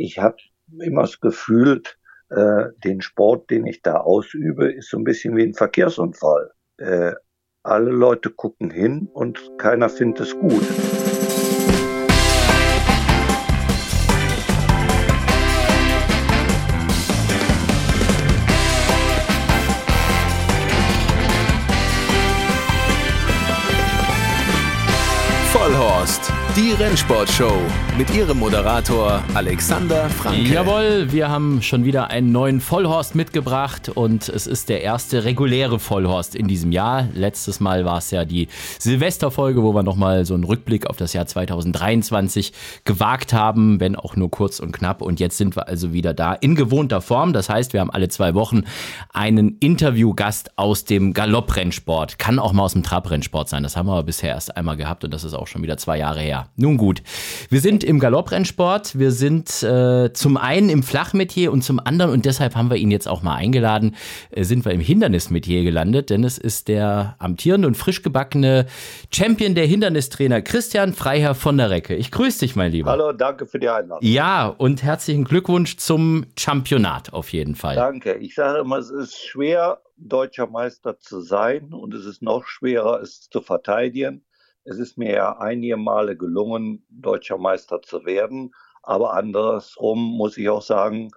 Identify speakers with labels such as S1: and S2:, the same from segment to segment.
S1: ich habe immer das Gefühl, äh, den Sport, den ich da ausübe, ist so ein bisschen wie ein Verkehrsunfall. Äh, alle Leute gucken hin und keiner findet es gut.
S2: Rennsportshow mit ihrem Moderator Alexander Franke.
S3: Jawohl, wir haben schon wieder einen neuen Vollhorst mitgebracht und es ist der erste reguläre Vollhorst in diesem Jahr. Letztes Mal war es ja die Silvesterfolge, wo wir nochmal so einen Rückblick auf das Jahr 2023 gewagt haben, wenn auch nur kurz und knapp. Und jetzt sind wir also wieder da in gewohnter Form. Das heißt, wir haben alle zwei Wochen einen Interviewgast aus dem Galopprennsport. Kann auch mal aus dem Trabrennsport sein. Das haben wir aber bisher erst einmal gehabt und das ist auch schon wieder zwei Jahre her. Nun gut, wir sind im Galopprennsport, wir sind äh, zum einen im Flachmetier und zum anderen, und deshalb haben wir ihn jetzt auch mal eingeladen, äh, sind wir im Hindernismetier gelandet, denn es ist der amtierende und frisch gebackene Champion der Hindernistrainer Christian Freiherr von der Recke. Ich grüße dich, mein Lieber.
S1: Hallo, danke für die Einladung.
S3: Ja, und herzlichen Glückwunsch zum Championat auf jeden Fall.
S1: Danke. Ich sage immer, es ist schwer, deutscher Meister zu sein und es ist noch schwerer, es zu verteidigen. Es ist mir ja einige Male gelungen, deutscher Meister zu werden. Aber andersrum muss ich auch sagen,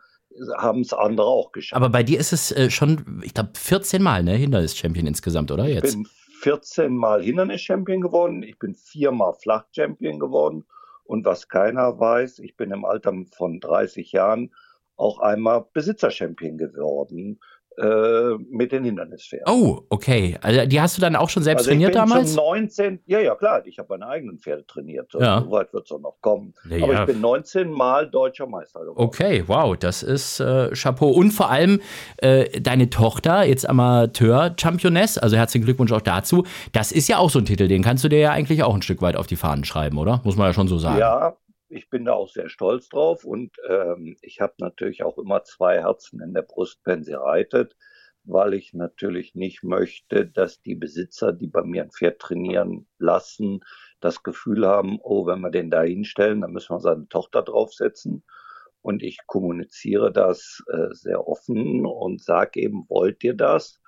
S1: haben es andere auch geschafft.
S3: Aber bei dir ist es äh, schon, ich glaube, 14 Mal, ne, Hindernis-Champion insgesamt, oder jetzt?
S1: Ich bin 14 Mal Hindernis-Champion geworden. Ich bin viermal Flach-Champion geworden. Und was keiner weiß, ich bin im Alter von 30 Jahren auch einmal Besitzer-Champion geworden äh, mit den Hindernispferden.
S3: Oh, okay. Also die hast du dann auch schon selbst
S1: also
S3: trainiert
S1: ich bin
S3: damals?
S1: Zum 19, ja, ja, klar. Ich habe meine eigenen Pferde trainiert.
S3: Ja.
S1: So weit wird es auch noch kommen.
S3: Ja,
S1: Aber ich bin 19 Mal deutscher Meister geworden.
S3: Okay, wow, das ist äh, Chapeau. Und vor allem äh, deine Tochter, jetzt Amateur-Championess, also herzlichen Glückwunsch auch dazu. Das ist ja auch so ein Titel, den kannst du dir ja eigentlich auch ein Stück weit auf die Fahnen schreiben, oder? Muss man ja schon so sagen.
S1: Ja, ich bin da auch sehr stolz drauf und ähm, ich habe natürlich auch immer zwei Herzen in der Brust, wenn sie reitet, weil ich natürlich nicht möchte, dass die Besitzer, die bei mir ein Pferd trainieren lassen, das Gefühl haben, oh, wenn wir den da hinstellen, dann müssen wir seine Tochter draufsetzen. Und ich kommuniziere das äh, sehr offen und sage eben, wollt ihr das?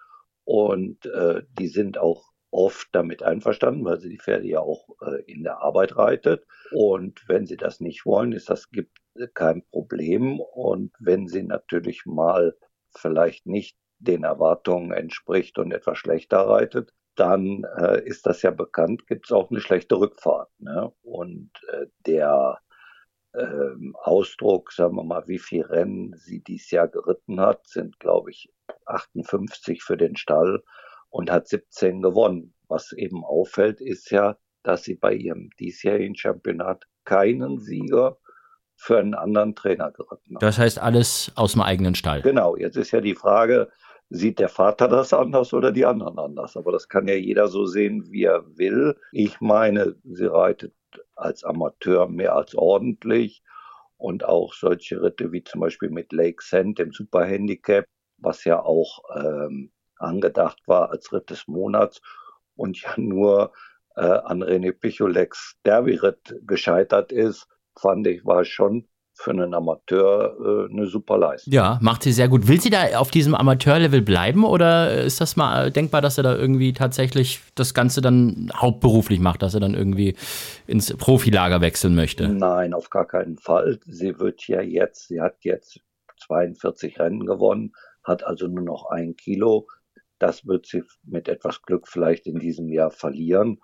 S1: Und äh, die sind auch oft damit einverstanden, weil sie die Pferde ja auch äh, in der Arbeit reitet. Und wenn sie das nicht wollen, ist das gibt kein Problem. Und wenn sie natürlich mal vielleicht nicht den Erwartungen entspricht und etwas schlechter reitet, dann äh, ist das ja bekannt, gibt es auch eine schlechte Rückfahrt. Ne? Und äh, der ähm, Ausdruck, sagen wir mal, wie viel Rennen sie dieses Jahr geritten hat, sind, glaube ich, 58 für den Stall und hat 17 gewonnen. Was eben auffällt, ist ja, dass sie bei ihrem diesjährigen Championat keinen Sieger für einen anderen Trainer geritten hat.
S3: Das heißt alles aus dem eigenen Stall.
S1: Genau, jetzt ist ja die Frage, sieht der Vater das anders oder die anderen anders? Aber das kann ja jeder so sehen, wie er will. Ich meine, sie reitet als Amateur mehr als ordentlich und auch solche Ritte wie zum Beispiel mit Lake Sand im Superhandicap, was ja auch ähm, angedacht war als Ritt des Monats und ja nur äh, an René Picholex Derby-Ritt gescheitert ist, fand ich, war schon für einen Amateur äh, eine super Leistung.
S3: Ja, macht sie sehr gut. Will sie da auf diesem Amateurlevel bleiben oder ist das mal denkbar, dass er da irgendwie tatsächlich das Ganze dann hauptberuflich macht, dass er dann irgendwie ins Profilager wechseln möchte?
S1: Nein, auf gar keinen Fall. Sie wird ja jetzt, sie hat jetzt 42 Rennen gewonnen, hat also nur noch ein Kilo. Das wird sie mit etwas Glück vielleicht in diesem Jahr verlieren.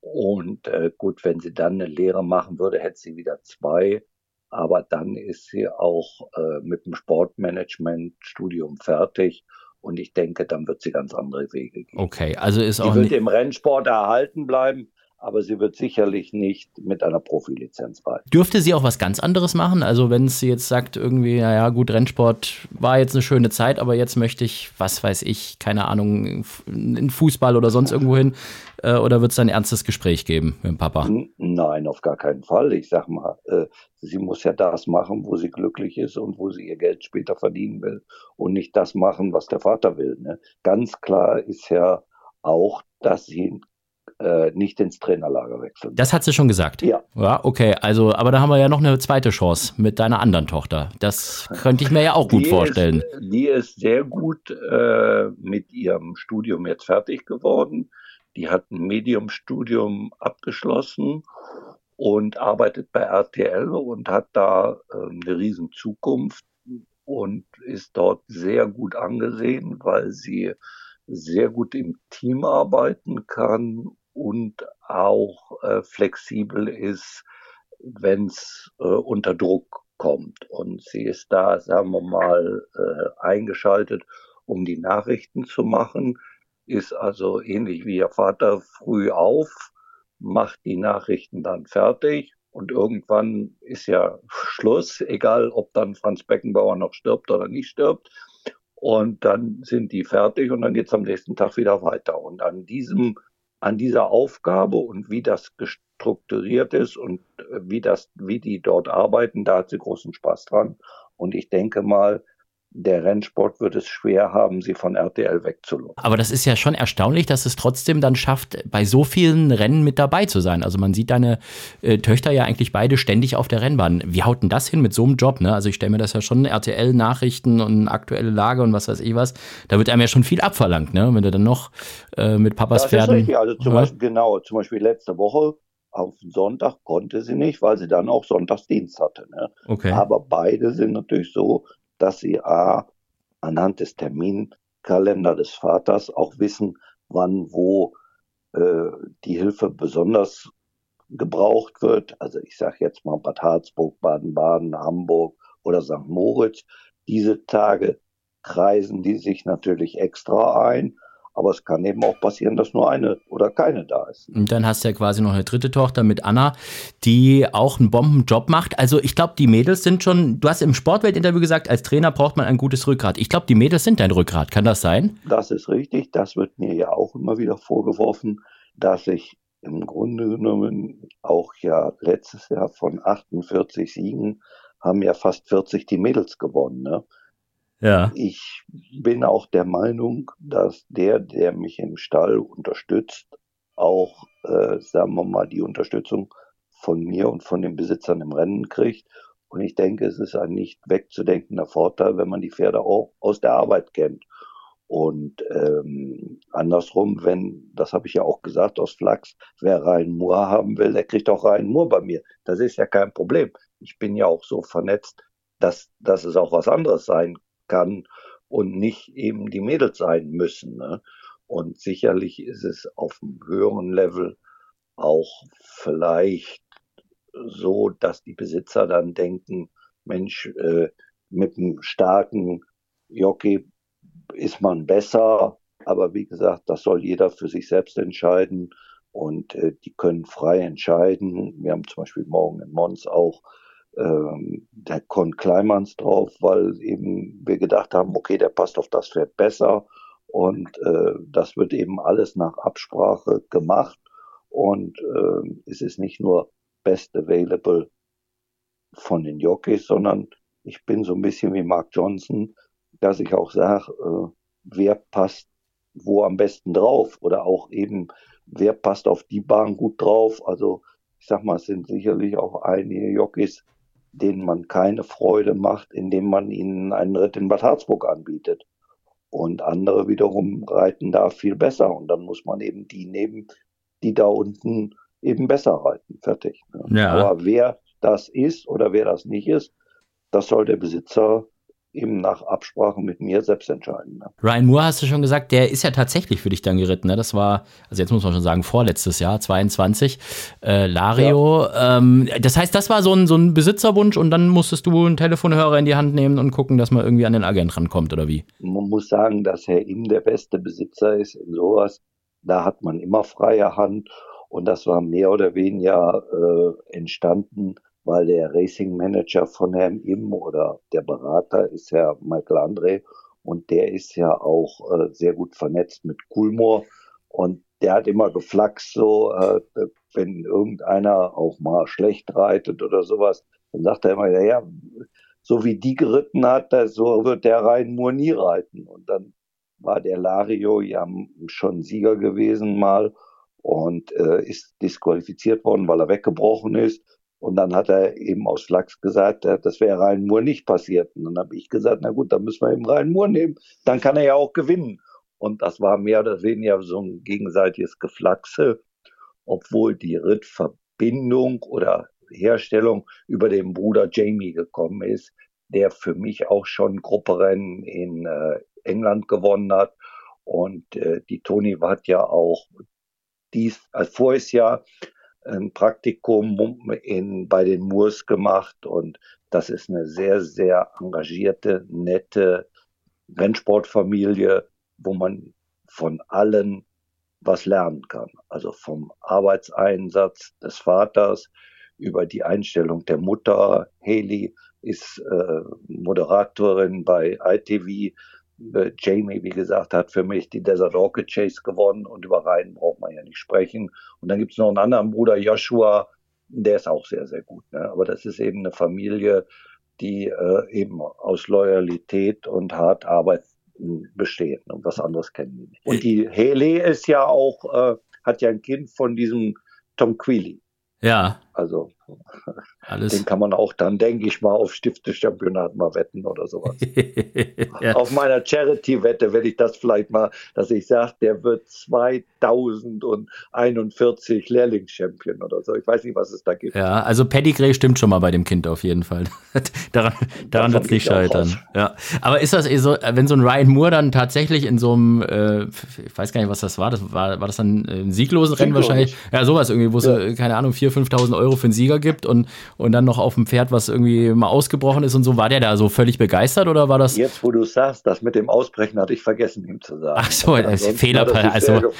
S1: Und äh, gut, wenn sie dann eine Lehre machen würde, hätte sie wieder zwei. Aber dann ist sie auch äh, mit dem Sportmanagement-Studium fertig. Und ich denke, dann wird sie ganz andere Wege gehen.
S3: Okay, also ist auch.
S1: Sie wird im Rennsport erhalten bleiben, aber sie wird sicherlich nicht mit einer Profilizenz reiten.
S3: Dürfte sie auch was ganz anderes machen? Also, wenn sie jetzt sagt, irgendwie, naja, gut, Rennsport war jetzt eine schöne Zeit, aber jetzt möchte ich, was weiß ich, keine Ahnung, in Fußball oder sonst irgendwo hin. Äh, oder wird es ein ernstes Gespräch geben mit dem Papa?
S1: Nein, auf gar keinen Fall. Ich sag mal, äh, sie muss ja das machen, wo sie glücklich ist und wo sie ihr Geld später verdienen will und nicht das machen, was der Vater will. Ne? Ganz klar ist ja auch, dass sie äh, nicht ins Trainerlager wechseln.
S3: Das hat sie schon gesagt.
S1: Ja.
S3: Ja, okay. Also, aber da haben wir ja noch eine zweite Chance mit deiner anderen Tochter. Das könnte ich mir ja auch gut
S1: die
S3: vorstellen.
S1: Ist, die ist sehr gut äh, mit ihrem Studium jetzt fertig geworden. Die hat ein Mediumstudium abgeschlossen und arbeitet bei RTL und hat da äh, eine riesen Zukunft und ist dort sehr gut angesehen, weil sie sehr gut im Team arbeiten kann und auch äh, flexibel ist, wenn es äh, unter Druck kommt. Und sie ist da, sagen wir mal, äh, eingeschaltet, um die Nachrichten zu machen, ist also ähnlich wie ihr Vater früh auf, macht die Nachrichten dann fertig und irgendwann ist ja Schluss, egal ob dann Franz Beckenbauer noch stirbt oder nicht stirbt. Und dann sind die fertig und dann geht es am nächsten Tag wieder weiter. Und an diesem, an dieser Aufgabe und wie das strukturiert ist und äh, wie das, wie die dort arbeiten, da hat sie großen Spaß dran. Und ich denke mal, der Rennsport wird es schwer haben, sie von RTL wegzulocken.
S3: Aber das ist ja schon erstaunlich, dass es trotzdem dann schafft, bei so vielen Rennen mit dabei zu sein. Also man sieht deine äh, Töchter ja eigentlich beide ständig auf der Rennbahn. Wie haut denn das hin mit so einem Job? Ne? Also ich stelle mir das ja schon RTL-Nachrichten und aktuelle Lage und was weiß ich was. Da wird einem ja schon viel abverlangt, ne? Wenn du dann noch äh, mit Papas
S1: das
S3: Pferden.
S1: Ist richtig. Also zum. Beispiel, genau, zum Beispiel letzte Woche auf Sonntag konnte sie nicht, weil sie dann auch Sonntagsdienst hatte. Ne?
S3: Okay.
S1: Aber beide sind natürlich so, dass sie A, anhand des Terminkalender des Vaters auch wissen, wann, wo äh, die Hilfe besonders gebraucht wird. Also ich sage jetzt mal Bad Harzburg, Baden-Baden, Hamburg oder St. Moritz. Diese Tage kreisen die sich natürlich extra ein aber es kann eben auch passieren, dass nur eine oder keine da ist.
S3: Und dann hast du ja quasi noch eine dritte Tochter mit Anna, die auch einen Bombenjob macht. Also ich glaube, die Mädels sind schon, du hast im Sportwelt-Interview gesagt, als Trainer braucht man ein gutes Rückgrat. Ich glaube, die Mädels sind dein Rückgrat. Kann das sein?
S1: Das ist richtig. Das wird mir ja auch immer wieder vorgeworfen, dass ich im Grunde genommen auch ja letztes Jahr von 48 Siegen haben ja fast 40 die Mädels gewonnen. Ne?
S3: Ja.
S1: Ich bin auch der Meinung, dass der, der mich im Stall unterstützt, auch, äh, sagen wir mal, die Unterstützung von mir und von den Besitzern im Rennen kriegt. Und ich denke, es ist ein nicht wegzudenkender Vorteil, wenn man die Pferde auch aus der Arbeit kennt. Und ähm, andersrum, wenn, das habe ich ja auch gesagt aus Flachs, wer Rhein Moor haben will, der kriegt auch Rhein Moor bei mir. Das ist ja kein Problem. Ich bin ja auch so vernetzt, dass, dass es auch was anderes sein kann und nicht eben die Mädels sein müssen. Ne? Und sicherlich ist es auf einem höheren Level auch vielleicht so, dass die Besitzer dann denken, Mensch, äh, mit einem starken Jockey ist man besser. Aber wie gesagt, das soll jeder für sich selbst entscheiden und äh, die können frei entscheiden. Wir haben zum Beispiel morgen in Mons auch ähm, der Con Kleimanns drauf, weil eben wir gedacht haben, okay, der passt auf das Pferd besser. Und äh, das wird eben alles nach Absprache gemacht. Und äh, es ist nicht nur best available von den Jockeys, sondern ich bin so ein bisschen wie Mark Johnson, dass ich auch sage, äh, wer passt wo am besten drauf? Oder auch eben wer passt auf die Bahn gut drauf. Also ich sag mal, es sind sicherlich auch einige Jockeys, denen man keine Freude macht, indem man ihnen einen Ritt in Bad Harzburg anbietet. Und andere wiederum reiten da viel besser. Und dann muss man eben die nehmen, die da unten eben besser reiten. Fertig.
S3: Ne? Ja.
S1: Aber wer das ist oder wer das nicht ist, das soll der Besitzer eben nach Absprache mit mir selbst entscheiden. Ne?
S3: Ryan Moore hast du schon gesagt, der ist ja tatsächlich für dich dann geritten. Ne? Das war, also jetzt muss man schon sagen, vorletztes Jahr, 22. Äh, Lario. Ja. Ähm, das heißt, das war so ein, so ein Besitzerwunsch und dann musstest du einen Telefonhörer in die Hand nehmen und gucken, dass man irgendwie an den Agent rankommt oder wie?
S1: Man muss sagen, dass Herr Im der beste Besitzer ist in sowas. Da hat man immer freie Hand und das war mehr oder weniger äh, entstanden weil der Racing Manager von Herrn Im oder der Berater ist Herr Michael André und der ist ja auch äh, sehr gut vernetzt mit Coolmore und der hat immer geflaxt so, äh, wenn irgendeiner auch mal schlecht reitet oder sowas, dann sagt er immer, ja, ja so wie die geritten hat, so wird der Rhein nur nie reiten. Und dann war der Lario ja schon Sieger gewesen mal und äh, ist disqualifiziert worden, weil er weggebrochen ist. Und dann hat er eben aus Flachs gesagt, das wäre Rhein Moore nicht passiert. Und dann habe ich gesagt, na gut, dann müssen wir eben Rhein Moore nehmen. Dann kann er ja auch gewinnen. Und das war mehr oder weniger so ein gegenseitiges Geflaxe, obwohl die Rittverbindung oder Herstellung über den Bruder Jamie gekommen ist, der für mich auch schon Grupperennen in äh, England gewonnen hat. Und äh, die Toni hat ja auch dies als voriges Jahr ein Praktikum in, bei den Moors gemacht und das ist eine sehr, sehr engagierte, nette Rennsportfamilie, wo man von allen was lernen kann. Also vom Arbeitseinsatz des Vaters über die Einstellung der Mutter. Haley ist äh, Moderatorin bei ITV äh, Jamie, wie gesagt, hat für mich die Desert Orchid Chase gewonnen und über Rhein braucht man ja nicht sprechen. Und dann gibt es noch einen anderen Bruder, Joshua, der ist auch sehr, sehr gut. Ne? Aber das ist eben eine Familie, die äh, eben aus Loyalität und hart Arbeit besteht. Und was anderes kennen die nicht. Und die Hele ist ja auch, äh, hat ja ein Kind von diesem Tom Quealy.
S3: Ja.
S1: Also Alles. den kann man auch dann, denke ich mal, auf Stiftechampionat mal wetten oder sowas. ja. Auf meiner Charity-Wette werde ich das vielleicht mal, dass ich sage, der wird 2041 Lehrlingschampion oder so. Ich weiß nicht, was es da gibt.
S3: Ja, also Pedigree stimmt schon mal bei dem Kind auf jeden Fall. daran daran wird es nicht scheitern. Ja. Aber ist das eh so, wenn so ein Ryan Moore dann tatsächlich in so einem, äh, ich weiß gar nicht, was das war, das war, war das dann ein sieglosen Rennen wahrscheinlich? Ja, sowas irgendwie, wo es, ja. keine Ahnung, 4.000, 5.000 Euro für einen Sieger gibt und, und dann noch auf dem Pferd, was irgendwie mal ausgebrochen ist und so. War der da so völlig begeistert oder war das?
S1: Jetzt, wo du sagst, das mit dem Ausbrechen hatte ich vergessen, ihm zu sagen.
S3: Ach so, ist Fehler. Also,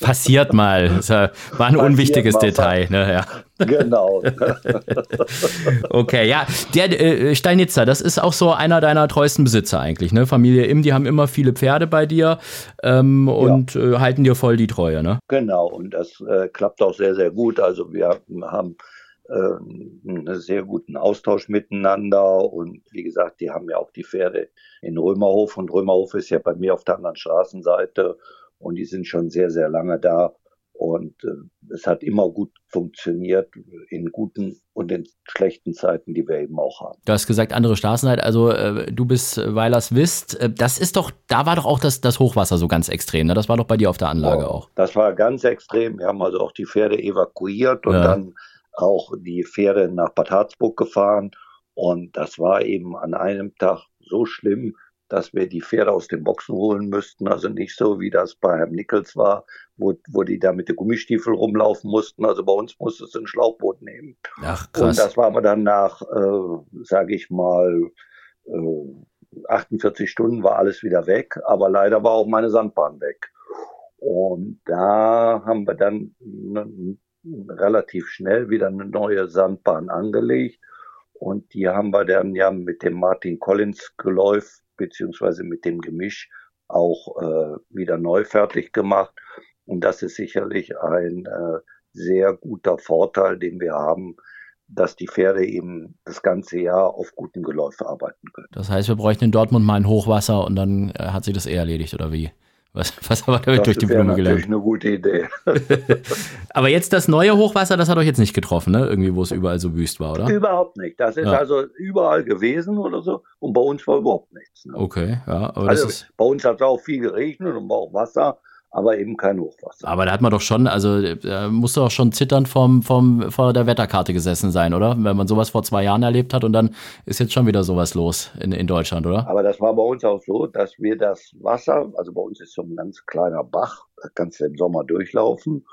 S3: Passiert mal. Das war ein unwichtiges Detail. Ne? Ja.
S1: Genau.
S3: okay, ja. Der äh, Steinitzer, das ist auch so einer deiner treuesten Besitzer eigentlich. Ne? Familie Im, die haben immer viele Pferde bei dir ähm, und ja. äh, halten dir voll die Treue. Ne?
S1: Genau, und das äh, klappt auch sehr, sehr gut. Also wir haben ähm, einen sehr guten Austausch miteinander und wie gesagt, die haben ja auch die Pferde in Römerhof und Römerhof ist ja bei mir auf der anderen Straßenseite und die sind schon sehr, sehr lange da. Und äh, es hat immer gut funktioniert in guten und in schlechten Zeiten, die wir eben auch haben.
S3: Du hast gesagt, andere Straßenheit, also äh, du bist Weilers Wist. Äh, das ist doch, da war doch auch das, das Hochwasser so ganz extrem. Ne? Das war doch bei dir auf der Anlage ja, auch.
S1: Das war ganz extrem. Wir haben also auch die Pferde evakuiert und ja. dann auch die Pferde nach Bad Harzburg gefahren. Und das war eben an einem Tag so schlimm, dass wir die Pferde aus den Boxen holen müssten. Also nicht so, wie das bei Herrn Nichols war, wo, wo die da mit den Gummistiefeln rumlaufen mussten. Also bei uns musste es ein Schlauchboot nehmen.
S3: Ach, krass.
S1: Und das war aber dann nach, äh, sage ich mal, äh, 48 Stunden war alles wieder weg. Aber leider war auch meine Sandbahn weg. Und da haben wir dann relativ schnell wieder eine neue Sandbahn angelegt. Und die haben wir dann ja mit dem Martin Collins Geläuf beziehungsweise mit dem Gemisch auch äh, wieder neu fertig gemacht. Und das ist sicherlich ein äh, sehr guter Vorteil, den wir haben, dass die Pferde eben das ganze Jahr auf guten Geläufen arbeiten können.
S3: Das heißt, wir bräuchten in Dortmund mal ein Hochwasser und dann äh, hat sich das eh erledigt, oder wie? Was, was haben wir durch die Blume gelernt? Das
S1: ist eine gute Idee.
S3: Aber jetzt das neue Hochwasser, das hat euch jetzt nicht getroffen, ne? Irgendwie, wo es überall so wüst war, oder?
S1: Überhaupt nicht. Das ist ja. also überall gewesen oder so. Und bei uns war überhaupt nichts. Ne?
S3: Okay, ja.
S1: Aber also bei uns hat es auch viel geregnet und war auch Wasser aber eben kein Hochwasser.
S3: Aber da hat man doch schon, also da musste doch schon zitternd vom, vom, vor der Wetterkarte gesessen sein, oder? Wenn man sowas vor zwei Jahren erlebt hat und dann ist jetzt schon wieder sowas los in, in Deutschland, oder?
S1: Aber das war bei uns auch so, dass wir das Wasser, also bei uns ist so ein ganz kleiner Bach, da kannst du im Sommer durchlaufen.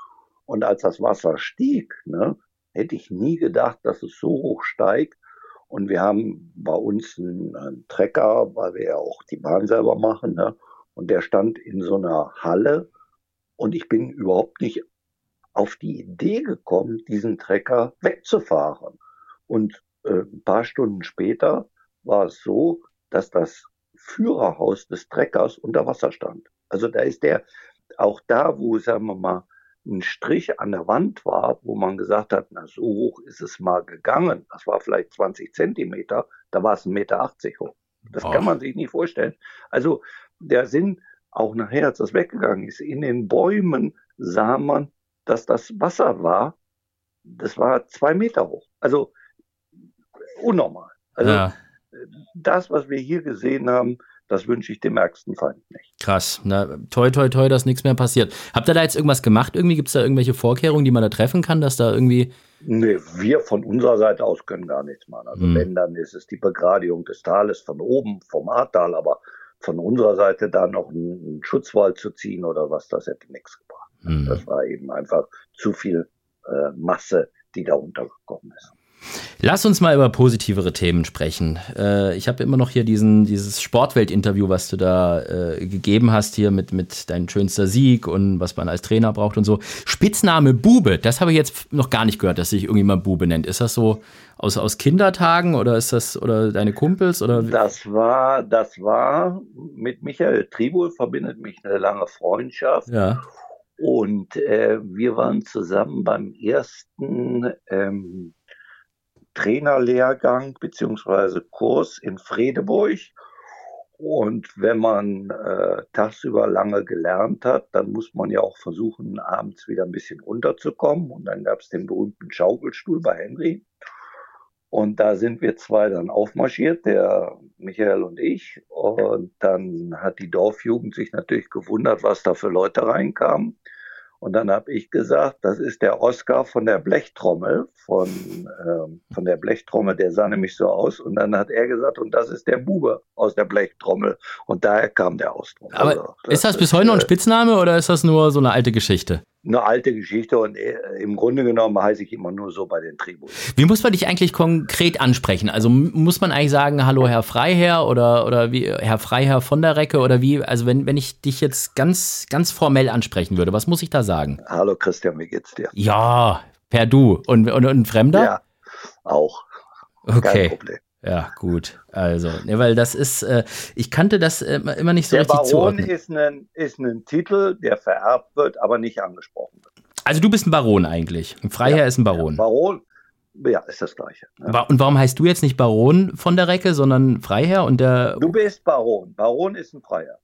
S1: Und als das Wasser stieg, ne, hätte ich nie gedacht, dass es so hoch steigt. Und wir haben bei uns einen, einen Trecker, weil wir ja auch die Bahn selber machen, ne? Und der stand in so einer Halle und ich bin überhaupt nicht auf die Idee gekommen, diesen Trecker wegzufahren. Und äh, ein paar Stunden später war es so, dass das Führerhaus des Treckers unter Wasser stand. Also da ist der auch da, wo, sagen wir mal, ein Strich an der Wand war, wo man gesagt hat, na, so hoch ist es mal gegangen. Das war vielleicht 20 Zentimeter, da war es 1,80 Meter hoch. Das oh. kann man sich nicht vorstellen. Also der Sinn, auch nachher, als das weggegangen ist, in den Bäumen sah man, dass das Wasser war, das war zwei Meter hoch. Also unnormal. Also ja. das, was wir hier gesehen haben, das wünsche ich dem ärgsten Feind nicht.
S3: Krass. Na, toi, toi, toi, dass nichts mehr passiert. Habt ihr da jetzt irgendwas gemacht? Irgendwie gibt es da irgendwelche Vorkehrungen, die man da treffen kann, dass da irgendwie.
S1: Nee, wir von unserer Seite aus können gar nichts machen. Also, hm. wenn, dann ist es die Begradigung des Tales von oben, vom Ahrtal, aber von unserer Seite da noch einen Schutzwall zu ziehen oder was, das hätte nichts gebracht. Hm. Das war eben einfach zu viel äh, Masse, die da untergekommen ist.
S3: Lass uns mal über positivere Themen sprechen. Äh, ich habe immer noch hier diesen, dieses Sportwelt-Interview, was du da äh, gegeben hast, hier mit, mit deinem schönster Sieg und was man als Trainer braucht und so. Spitzname Bube, das habe ich jetzt noch gar nicht gehört, dass sich irgendjemand Bube nennt. Ist das so aus, aus Kindertagen oder ist das oder deine Kumpels oder?
S1: Das war, das war mit Michael Tribul verbindet mich eine lange Freundschaft.
S3: Ja.
S1: Und äh, wir waren zusammen beim ersten ähm, Trainerlehrgang beziehungsweise Kurs in Fredeburg. Und wenn man äh, tagsüber lange gelernt hat, dann muss man ja auch versuchen, abends wieder ein bisschen runterzukommen. Und dann gab es den berühmten Schaukelstuhl bei Henry. Und da sind wir zwei dann aufmarschiert, der Michael und ich. Und dann hat die Dorfjugend sich natürlich gewundert, was da für Leute reinkamen. Und dann habe ich gesagt, das ist der Oscar von der Blechtrommel, von, ähm, von der Blechtrommel, der sah nämlich so aus. Und dann hat er gesagt, und das ist der Bube aus der Blechtrommel. Und daher kam der Ausdruck.
S3: Aber also, das ist das bis heute noch ein Spitzname oder ist das nur so eine alte Geschichte?
S1: Eine alte Geschichte und äh, im Grunde genommen heiße ich immer nur so bei den Tribus.
S3: Wie muss man dich eigentlich konkret ansprechen? Also muss man eigentlich sagen, hallo Herr Freiherr oder, oder wie Herr Freiherr von der Recke oder wie? Also wenn, wenn ich dich jetzt ganz, ganz formell ansprechen würde, was muss ich da sagen?
S1: Hallo Christian, wie geht's dir?
S3: Ja, per Du. Und, und, und ein Fremder? Ja,
S1: auch.
S3: Okay. Kein Problem. Ja, gut. Also, ne, weil das ist, äh, ich kannte das äh, immer nicht so
S1: der
S3: richtig
S1: Baron zuordnen. Ist ein, ist ein Titel, der vererbt wird, aber nicht angesprochen wird.
S3: Also du bist ein Baron eigentlich. Ein Freiherr ja, ist ein Baron.
S1: Ja, Baron, ja, ist das Gleiche.
S3: Ja. Und warum heißt du jetzt nicht Baron von der Recke, sondern Freiherr und der.
S1: Du bist Baron. Baron ist ein Freiherr.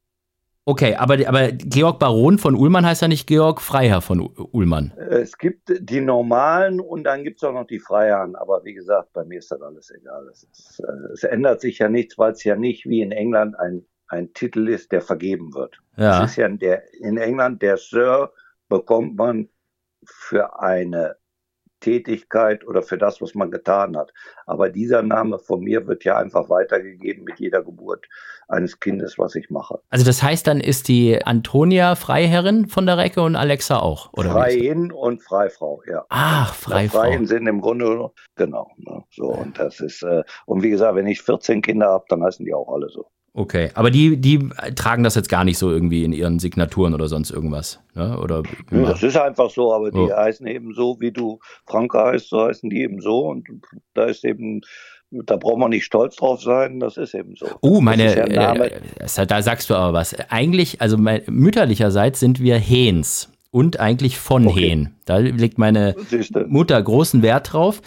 S3: Okay, aber, aber Georg Baron von Ullmann heißt ja nicht Georg Freiherr von Ullmann.
S1: Es gibt die normalen und dann gibt es auch noch die Freiherren. Aber wie gesagt, bei mir ist das alles egal. Es, ist, äh, es ändert sich ja nichts, weil es ja nicht wie in England ein, ein Titel ist, der vergeben wird.
S3: Ja.
S1: Es ist ja der, in England der Sir bekommt man für eine Tätigkeit oder für das, was man getan hat. Aber dieser Name von mir wird ja einfach weitergegeben mit jeder Geburt eines Kindes, was ich mache.
S3: Also das heißt, dann ist die Antonia Freiherrin von der Recke und Alexa auch, oder?
S1: Freiin und Freifrau, ja.
S3: Ach, Freifrau.
S1: Freien sind im Grunde, genau. Ne, so, und das ist, äh, und wie gesagt, wenn ich 14 Kinder habe, dann heißen die auch alle so.
S3: Okay, aber die, die tragen das jetzt gar nicht so irgendwie in ihren Signaturen oder sonst irgendwas, ne? Oder
S1: ja, das ist einfach so, aber die oh. heißen eben so, wie du Franke heißt, so heißen die eben so und da ist eben da braucht man nicht stolz drauf sein, das ist eben so.
S3: Uh, meine, ja äh, da sagst du aber was. Eigentlich, also mein, mütterlicherseits sind wir Hens und eigentlich von okay. Hehn. Da legt meine Mutter großen Wert drauf.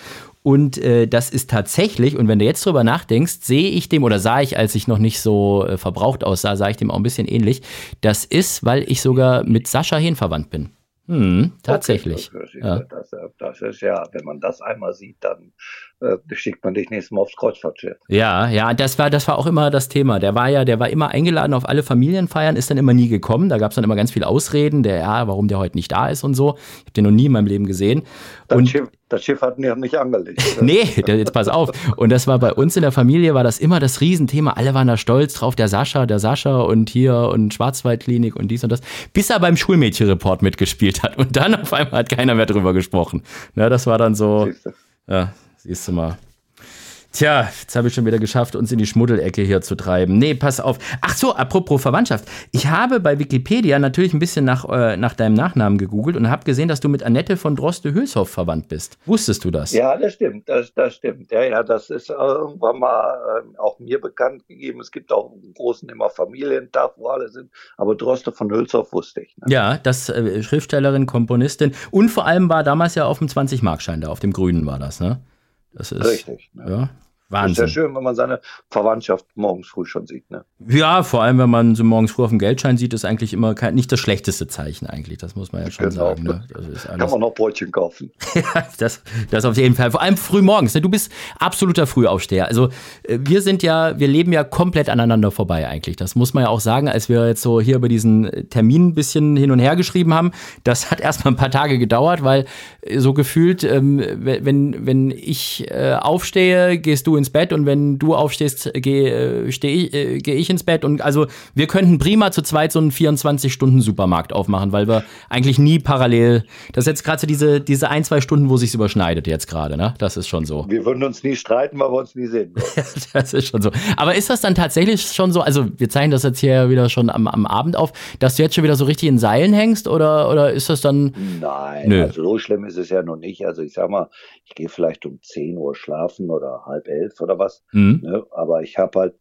S3: Und äh, das ist tatsächlich, und wenn du jetzt drüber nachdenkst, sehe ich dem, oder sah ich, als ich noch nicht so äh, verbraucht aussah, sah ich dem auch ein bisschen ähnlich. Das ist, weil ich sogar mit Sascha Hehn verwandt bin. Hm, tatsächlich.
S1: Okay, das, ja. Das, das, ist ja, wenn man das einmal sieht, dann äh, schickt man dich nächstes Mal aufs Kreuzfahrtschiff.
S3: Ja, ja, das war, das war auch immer das Thema. Der war ja, der war immer eingeladen auf alle Familienfeiern, ist dann immer nie gekommen. Da gab es dann immer ganz viele Ausreden, der, ja, warum der heute nicht da ist und so. Ich habe den noch nie in meinem Leben gesehen.
S1: Das, und, Schiff, das Schiff hat ihn nicht angelegt.
S3: nee, jetzt pass auf. Und das war bei uns in der Familie, war das immer das Riesenthema. Alle waren da stolz drauf, der Sascha, der Sascha und hier und Schwarzwaldklinik und dies und das. Bis er beim Schulmädchenreport mitgespielt hat. Und dann auf einmal hat keiner mehr drüber gesprochen. Ja, das war dann so. Ja, siehst du mal. Tja, jetzt habe ich schon wieder geschafft, uns in die Schmuddelecke hier zu treiben. Nee, pass auf. Ach so, apropos Verwandtschaft. Ich habe bei Wikipedia natürlich ein bisschen nach, äh, nach deinem Nachnamen gegoogelt und habe gesehen, dass du mit Annette von Droste-Hülshoff verwandt bist. Wusstest du das?
S1: Ja, das stimmt. Das, das stimmt. Ja, ja, das ist irgendwann mal äh, auch mir bekannt gegeben. Es gibt auch einen großen immer Familientag, wo alle sind. Aber Droste von Hülshoff wusste ich.
S3: Ne? Ja, das äh, Schriftstellerin, Komponistin und vor allem war damals ja auf dem 20-Markschein da, auf dem Grünen war das, ne? Das ist,
S1: Richtig.
S3: Ne? Ja, Wahnsinn.
S1: Ist ja schön, wenn man seine Verwandtschaft morgens früh schon sieht. Ne?
S3: Ja, vor allem, wenn man sie morgens früh auf dem Geldschein sieht, ist eigentlich immer kein, nicht das schlechteste Zeichen eigentlich. Das muss man ja schon
S1: Genau.
S3: sagen. Ne?
S1: Kann man noch Brötchen kaufen.
S3: ja, das, das auf jeden Fall. Vor allem früh morgens. Ne? Du bist absoluter Frühaufsteher. Also äh, wir sind ja, wir leben ja komplett aneinander vorbei eigentlich. Das muss man ja auch sagen, als wir jetzt so hier über diesen Termin ein bisschen hin und her geschrieben haben. Das hat erstmal ein paar Tage gedauert, weil äh, so gefühlt, ähm, wenn, wenn ich äh, aufstehe, gehst du ins Bett und wenn du aufstehst, gehe äh, steh ich, äh, geh ich ins Bett. Und also wir könnten prima zu zweit so einen 24-Stunden-Supermarkt aufmachen, weil wir eigentlich nie parallel. Das ist jetzt gerade so diese, diese ein, zwei Stunden, wo sich's überschneidet jetzt gerade, ne? Das ist schon so.
S1: Wir würden uns nie streiten, weil wir uns nie sehen.
S3: Das ist schon so. Aber ist das dann tatsächlich schon so, also wir zeichnen das jetzt hier wieder schon am, am Abend auf, dass du jetzt schon wieder so richtig in Seilen hängst oder, oder ist das dann.
S1: Nein,
S3: Nö.
S1: also so schlimm ist es ja noch nicht. Also ich sag mal, ich gehe vielleicht um 10 Uhr schlafen oder halb elf oder was.
S3: Hm?
S1: Ne? Aber ich habe halt,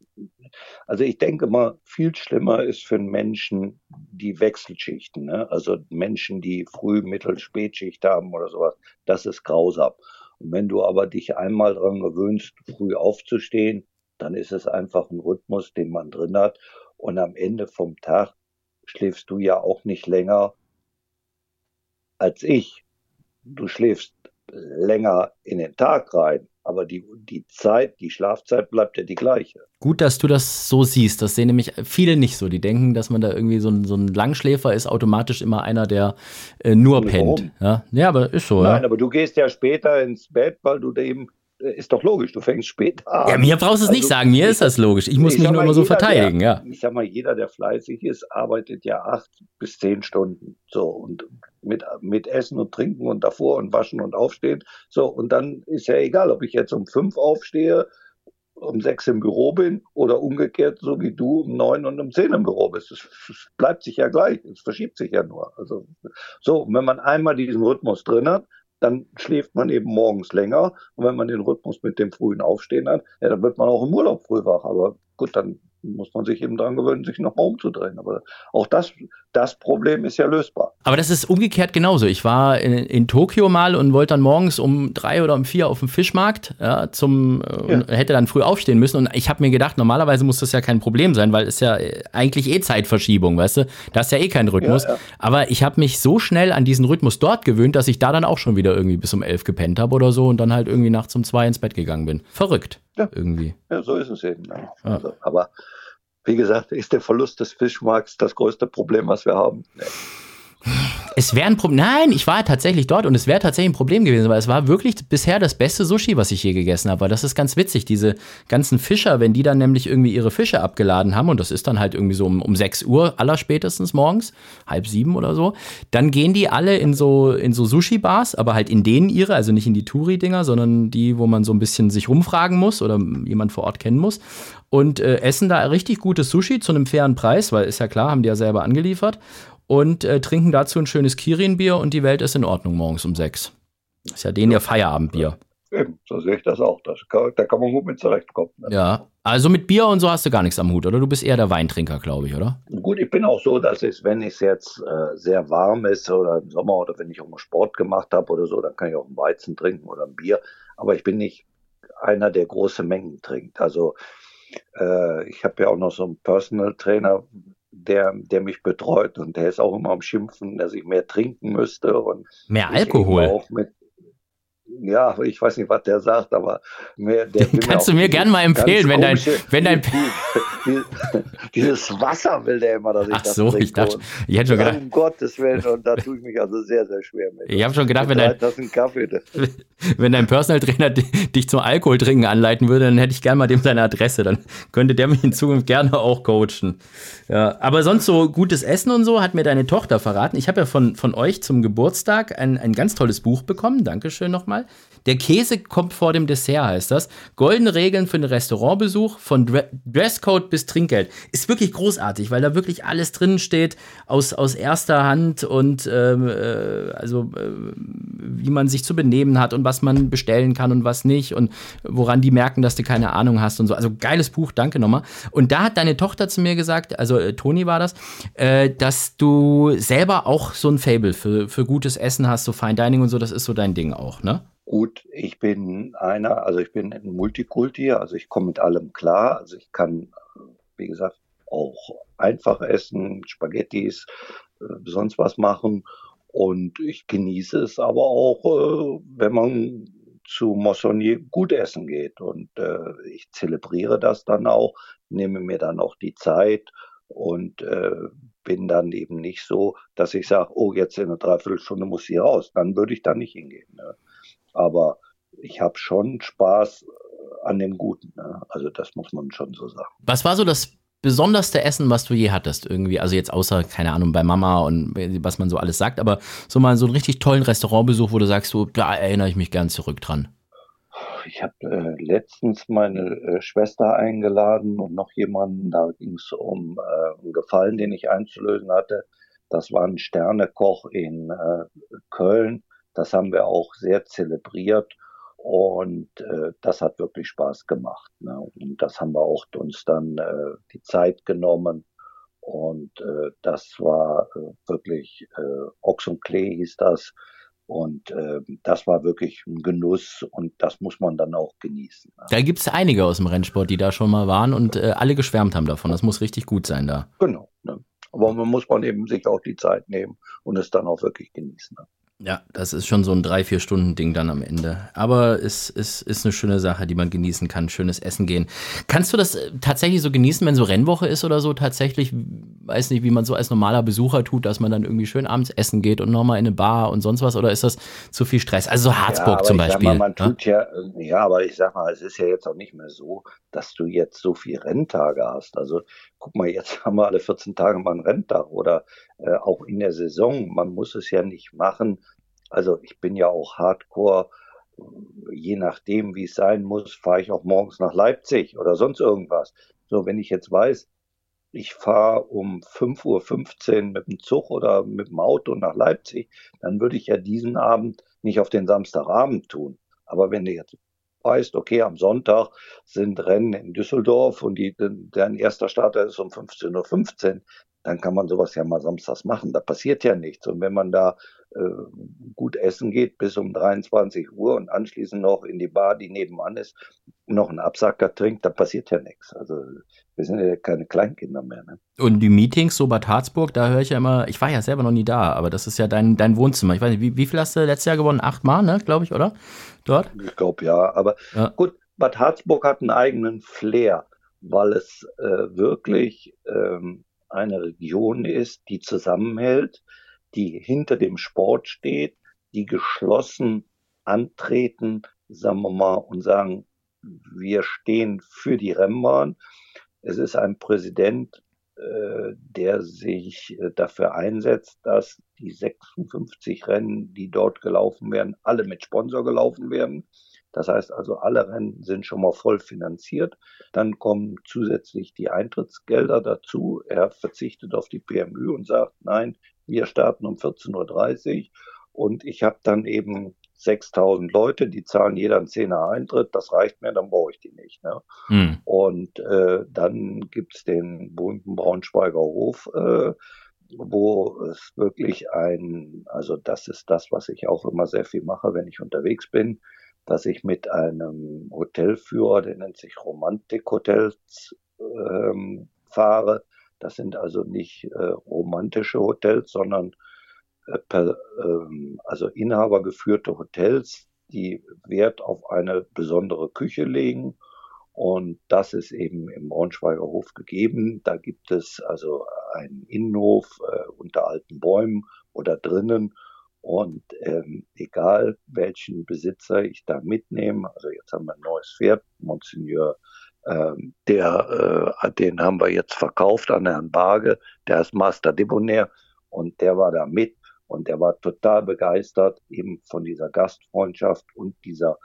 S1: also ich denke mal, viel schlimmer ist für einen Menschen die Wechselschichten. Ne? Also Menschen, die Früh-, Mittel-, Spätschicht haben oder sowas. Das ist grausam. Und wenn du aber dich einmal dran gewöhnst, früh aufzustehen, dann ist es einfach ein Rhythmus, den man drin hat. Und am Ende vom Tag schläfst du ja auch nicht länger als ich. Du schläfst länger in den Tag rein, aber die, die Zeit, die Schlafzeit bleibt ja die gleiche.
S3: Gut, dass du das so siehst. Das sehen nämlich viele nicht so. Die denken, dass man da irgendwie so ein, so ein Langschläfer ist, automatisch immer einer, der äh, nur
S1: Nee,
S3: pennt. Ja? ja, aber ist so.
S1: Nein,
S3: Ja?
S1: aber du gehst ja später ins Bett, weil du da eben, äh, ist doch logisch, du fängst später an.
S3: ja, mir brauchst du es nicht
S1: Also,
S3: sagen. Mir
S1: ich
S3: ist das logisch. Ich muss
S1: ich
S3: mich nur
S1: mal,
S3: immer so verteidigen,
S1: der,
S3: ja.
S1: Ich sag mal, jeder, der fleißig ist, arbeitet ja acht bis zehn Stunden. So, und mit, mit Essen und Trinken und davor und Waschen und Aufstehen. So, und dann ist ja egal, ob ich jetzt um fünf aufstehe, um sechs im Büro bin oder umgekehrt, so wie du um neun und um zehn im Büro bist. Es, bleibt sich ja gleich. Es verschiebt sich ja nur. Also, so, wenn man einmal diesen Rhythmus drin hat, dann schläft man eben morgens länger. Und wenn man den Rhythmus mit dem frühen Aufstehen hat, ja, dann wird man auch im Urlaub früh wach. Aber gut, dann muss man sich eben dran gewöhnen, sich nochmal umzudrehen. Aber auch das, das Problem ist ja lösbar.
S3: Aber das ist umgekehrt genauso. Ich war in, in Tokio mal und wollte dann morgens um drei oder um vier auf dem Fischmarkt ja, zum äh, und hätte dann früh aufstehen müssen. Und ich habe mir gedacht, normalerweise muss das ja kein Problem sein, weil es ja äh, eigentlich eh Zeitverschiebung, weißt du? Da ist ja eh kein Rhythmus.
S1: Ja, ja.
S3: Aber ich habe mich so schnell an diesen Rhythmus dort gewöhnt, dass ich da dann auch schon wieder irgendwie bis um elf gepennt habe oder so und dann halt irgendwie nachts um zwei ins Bett gegangen bin. Verrückt.
S1: Ja.
S3: Irgendwie.
S1: Ja, so ist es eben.
S3: Ja.
S1: Also, aber wie gesagt, ist der Verlust des Fischmarkts das größte Problem, was wir haben? Nee.
S3: Es wäre ein Problem. Nein, ich war tatsächlich dort und es wäre tatsächlich ein Problem gewesen, weil es war wirklich bisher das beste Sushi, was ich je gegessen habe. Weil das ist ganz witzig. Diese ganzen Fischer, wenn die dann nämlich irgendwie ihre Fische abgeladen haben, und das ist dann halt irgendwie so um, um 6 Uhr allerspätestens morgens, halb sieben oder so, dann gehen die alle in so, in so Sushi-Bars, aber halt in denen ihre, also nicht in die Touri-Dinger, sondern die, wo man so ein bisschen sich rumfragen muss oder jemand vor Ort kennen muss. Und äh, essen da richtig gutes Sushi zu einem fairen Preis, weil ist ja klar, haben die ja selber angeliefert und äh, trinken dazu ein schönes Kirin-Bier und die Welt ist in Ordnung morgens um sechs. Ist ja denen ihr Feierabendbier.
S1: Eben, so sehe ich das auch. Das kann, da kann man gut mit zurechtkommen. Ne?
S3: Ja. Also mit Bier und so hast du gar nichts am Hut, oder? Du bist eher der Weintrinker, glaube ich, oder?
S1: Gut, ich bin auch so, dass es, wenn es jetzt äh, sehr warm ist oder im Sommer oder wenn ich auch mal Sport gemacht habe oder so, dann kann ich auch einen Weizen trinken oder ein Bier. Aber ich bin nicht einer, der große Mengen trinkt. Also äh, ich habe ja auch noch so einen Personal Trainer, der, der mich betreut und der ist auch immer am Schimpfen, dass ich mehr trinken müsste und
S3: Mehr Alkohol.
S1: Auch mit, ja, ich weiß nicht, was der sagt, aber mehr, der
S3: Kannst du mir gern mal empfehlen, wenn dein- wenn dein-
S1: die, die, dieses Wasser will der immer, dass ich
S3: Ach
S1: das
S3: so,
S1: trinke.
S3: ich dachte, ich hätte schon gedacht,
S1: um Gottes Willen, und da tue ich mich also sehr, sehr schwer mit.
S3: ich habe schon gedacht, wenn dein,
S1: Kaffee.
S3: wenn dein Personal Trainer di- dich zum Alkohol trinken anleiten würde, dann hätte ich gerne mal dem seine Adresse. Dann könnte der mich in Zukunft gerne auch coachen. Ja, aber sonst so gutes Essen und so hat mir deine Tochter verraten. Ich habe ja von, von euch zum Geburtstag ein, ein ganz tolles Buch bekommen. Dankeschön nochmal. Der Käse kommt vor dem Dessert, heißt das. Goldene Regeln für den Restaurantbesuch, von Dre Dresscode bis Trinkgeld. Ist wirklich großartig, weil da wirklich alles drin steht aus, aus erster Hand und ähm, äh, also äh, wie man sich zu benehmen hat und was man bestellen kann und was nicht und woran die merken, dass du keine Ahnung hast und so. Also geiles Buch, danke nochmal. Und da hat deine Tochter zu mir gesagt, also äh, Toni war das, äh, dass du selber auch so ein Fable für, für gutes Essen hast, so Fine Dining und so, das ist so dein Ding auch, ne?
S1: Gut, ich bin einer, also ich bin ein Multikulti, also ich komme mit allem klar. Also ich kann, wie gesagt, auch einfach essen, Spaghettis, äh, sonst was machen. Und ich genieße es aber auch, äh, wenn man zu Moissonnier gut essen geht. Und äh, ich zelebriere das dann auch, nehme mir dann auch die Zeit und äh, bin dann eben nicht so, dass ich sage, oh, jetzt in einer Dreiviertelstunde muss sie raus. Dann würde ich da nicht hingehen. Ne? Aber ich habe schon Spaß äh, an dem Guten. Ne? Also das muss man schon so sagen.
S3: Was war so das besonderste Essen, was du je hattest irgendwie? Also jetzt außer, keine Ahnung, bei Mama und was man so alles sagt, aber so mal so einen richtig tollen Restaurantbesuch, wo du sagst, so, da erinnere ich mich gern zurück dran.
S1: Ich habe äh, letztens meine äh, Schwester eingeladen und noch jemanden, da ging es um äh, einen Gefallen, den ich einzulösen hatte. Das war ein Sternekoch in äh, Köln. Das haben wir auch sehr zelebriert und äh, das hat wirklich Spaß gemacht. Ne? Und das haben wir auch uns dann äh, die Zeit genommen. Und äh, das war äh, wirklich, äh, Ochs und Klee hieß das. Und äh, das war wirklich ein Genuss und das muss man dann auch genießen.
S3: Ne? Da gibt es einige aus dem Rennsport, die da schon mal waren und äh, alle geschwärmt haben davon. Das muss richtig gut sein da.
S1: Genau. Ne? Aber man muss man eben sich auch die Zeit nehmen und es dann auch wirklich genießen. Ne?
S3: Ja, das ist schon so ein drei, vier Stunden Ding dann am Ende. Aber es ist, ist eine schöne Sache, die man genießen kann. Schönes Essen gehen. Kannst du das äh, tatsächlich so genießen, wenn so Rennwoche ist oder so? Tatsächlich, weiß nicht, wie man so als normaler Besucher tut, dass man dann irgendwie schön abends essen geht und nochmal in eine Bar und sonst was? Oder ist das zu viel Stress? Also so Harzburg ja, zum Beispiel.
S1: Mal, man ja? tut ja, ja, aber ich sag mal, es ist ja jetzt auch nicht mehr so, dass du jetzt so viel Renntage hast. Also guck mal, jetzt haben wir alle 14 Tage mal einen Renntag oder äh, auch in der Saison. Man muss es ja nicht machen. Also ich bin ja auch Hardcore. Je nachdem, wie es sein muss, fahre ich auch morgens nach Leipzig oder sonst irgendwas. So, wenn ich jetzt weiß, ich fahre um 5.15 Uhr mit dem Zug oder mit dem Auto nach Leipzig, dann würde ich ja diesen Abend nicht auf den Samstagabend tun. Aber wenn du jetzt weißt, okay, am Sonntag sind Rennen in Düsseldorf und die, deren erster Starter ist um 15.15 Uhr, dann kann man sowas ja mal samstags machen. Da passiert ja nichts. Und wenn man da äh, gut essen geht bis um 23 Uhr und anschließend noch in die Bar, die nebenan ist, noch einen Absacker trinkt, da passiert ja nichts. Also wir sind ja keine Kleinkinder mehr. Ne?
S3: Und die Meetings so Bad Harzburg, da höre ich ja immer, ich war ja selber noch nie da, aber das ist ja dein, dein Wohnzimmer. Ich weiß nicht, wie, wie viel hast du letztes Jahr gewonnen? Achtmal, ne, glaube ich, oder? Dort?
S1: Ich glaube ja, aber ja. gut, Bad Harzburg hat einen eigenen Flair, weil es äh, wirklich ähm, eine Region ist, die zusammenhält, die hinter dem Sport steht, die geschlossen antreten, sagen wir mal, und sagen, wir stehen für die Rennbahn. Es ist ein Präsident, äh, der sich äh, dafür einsetzt, dass die 56 Rennen, die dort gelaufen werden, alle mit Sponsor gelaufen werden. Das heißt also, alle Rennen sind schon mal voll finanziert. Dann kommen zusätzlich die Eintrittsgelder dazu. Er verzichtet auf die PMÜ und sagt, nein, wir starten um 14.30 Uhr. Und ich habe dann eben 6000 Leute, die zahlen jeder einen Zehner Eintritt, das reicht mir, dann brauche ich die nicht. Ne? Hm. Und äh, dann gibt's den berühmten Braunschweiger Hof, äh, wo es wirklich ein, also das ist das, was ich auch immer sehr viel mache, wenn ich unterwegs bin dass ich mit einem Hotelführer, der nennt sich Romantik Hotels, ähm, fahre. Das sind also nicht äh, romantische Hotels, sondern äh, per, ähm, also inhabergeführte Hotels, die Wert auf eine besondere Küche legen. Und das ist eben im Braunschweiger Hof gegeben. Da gibt es also einen Innenhof äh, unter alten Bäumen oder drinnen und ähm, egal welchen Besitzer ich da mitnehme, also jetzt haben wir ein neues Pferd, Monsignor, ähm, der, äh, den haben wir jetzt verkauft an Herrn Barge, der ist Master Debonair und der war da mit und der war total begeistert eben von dieser Gastfreundschaft und dieser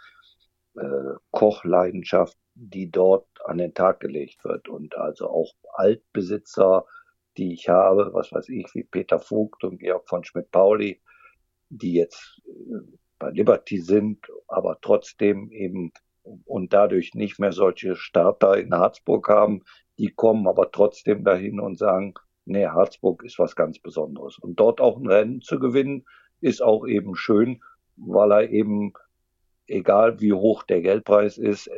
S1: äh, Kochleidenschaft, die dort an den Tag gelegt wird. Und also auch Altbesitzer, die ich habe, was weiß ich, wie Peter Vogt und Georg von Schmidt-Pauli, die jetzt äh, bei Liberty sind, aber trotzdem eben und dadurch nicht mehr solche Starter in Harzburg haben, die kommen aber trotzdem dahin und sagen, nee, Harzburg ist was ganz Besonderes. Und dort auch ein Rennen zu gewinnen, ist auch eben schön, weil er eben egal wie hoch der Geldpreis ist, äh,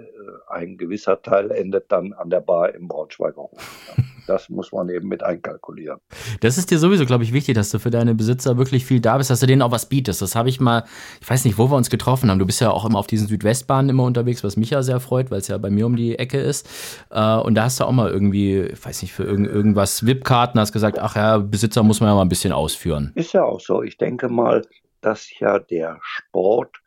S1: ein gewisser Teil endet dann an der Bar im Braunschweiger Hof. Das muss man eben mit einkalkulieren.
S3: Das ist dir sowieso, glaube ich, wichtig, dass du für deine Besitzer wirklich viel da bist, dass du denen auch was bietest. Das habe ich mal, ich weiß nicht, wo wir uns getroffen haben. Du bist ja auch immer auf diesen Südwestbahnen immer unterwegs, was mich ja sehr freut, weil es ja bei mir um die Ecke ist. Äh, und da hast du auch mal irgendwie, ich weiß nicht, für irgend, irgendwas VIP-Karten, hast gesagt, ach ja, Besitzer muss man ja mal ein bisschen ausführen.
S1: Ist ja auch so. Ich denke mal, dass ja der Sport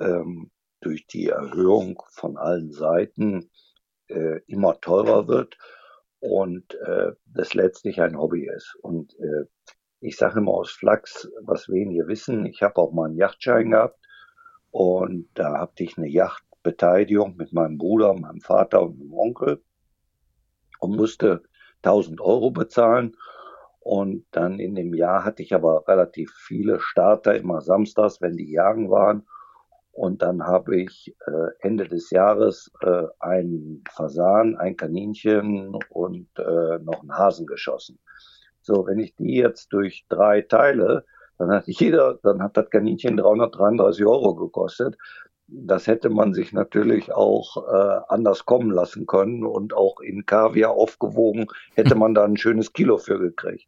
S1: ähm, durch die Erhöhung von allen Seiten äh, immer teurer wird und äh, das letztlich ein Hobby ist. Und äh, ich sage immer aus Flachs, was wenige wissen, ich habe auch mal einen Yachtschein gehabt und da hatte ich eine Yachtbeteiligung mit meinem Bruder, meinem Vater und meinem Onkel und musste 1000 Euro bezahlen. Und dann in dem Jahr hatte ich aber relativ viele Starter, immer samstags, wenn die Jagen waren. Und dann habe ich äh, Ende des Jahres äh, einen Fasan, ein Kaninchen und äh, noch einen Hasen geschossen. So, wenn ich die jetzt durch drei teile, dann hat jeder, dann hat das Kaninchen 333 Euro gekostet. Das hätte man sich natürlich auch äh, anders kommen lassen können und auch in Kaviar aufgewogen hätte man da ein schönes Kilo für gekriegt.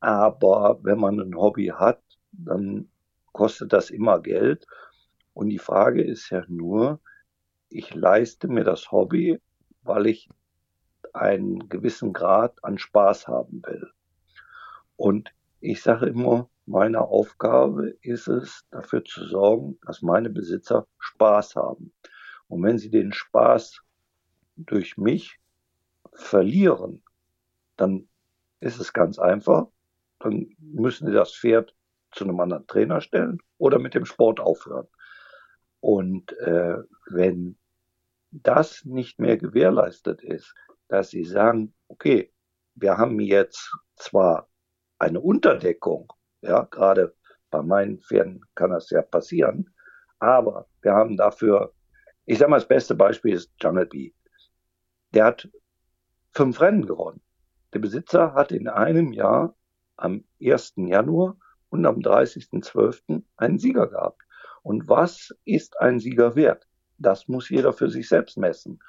S1: Aber wenn man ein Hobby hat, dann kostet das immer Geld. Und die Frage ist ja nur, ich leiste mir das Hobby, weil ich einen gewissen Grad an Spaß haben will. Und ich sage immer, meine Aufgabe ist es, dafür zu sorgen, dass meine Besitzer Spaß haben. Und wenn sie den Spaß durch mich verlieren, dann ist es ganz einfach. Dann müssen sie das Pferd zu einem anderen Trainer stellen oder mit dem Sport aufhören. Und äh, wenn das nicht mehr gewährleistet ist, dass sie sagen, okay, wir haben jetzt zwar eine Unterdeckung, ja, gerade bei meinen Pferden kann das ja passieren, aber wir haben dafür, ich sage mal, das beste Beispiel ist Jungle Bee. Der hat fünf Rennen gewonnen. Der Besitzer hat in einem Jahr am 1. Januar und am 30.12. einen Sieger gehabt. Und was ist ein Sieger wert? Das muss jeder für sich selbst messen.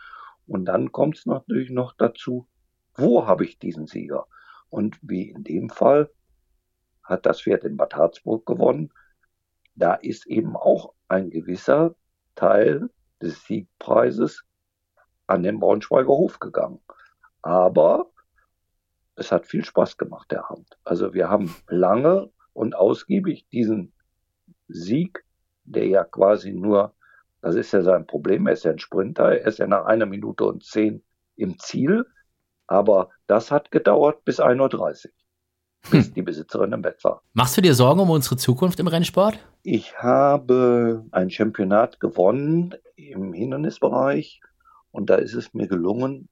S1: Und dann kommt es natürlich noch dazu, wo habe ich diesen Sieger? Und wie in dem Fall hat das Pferd in Bad Harzburg gewonnen. Da ist eben auch ein gewisser Teil des Siegpreises an den Braunschweiger Hof gegangen. Aber es hat viel Spaß gemacht, der Abend. Also wir haben lange und ausgiebig diesen Sieg der ja quasi nur, das ist ja sein Problem, er ist ja ein Sprinter, er ist ja nach einer Minute und zehn im Ziel, aber das hat gedauert bis 1.30 Uhr, bis hm. die Besitzerin im Bett war.
S3: Machst du dir Sorgen um unsere Zukunft im Rennsport?
S1: Ich habe ein Championat gewonnen im Hindernisbereich und da ist es mir gelungen,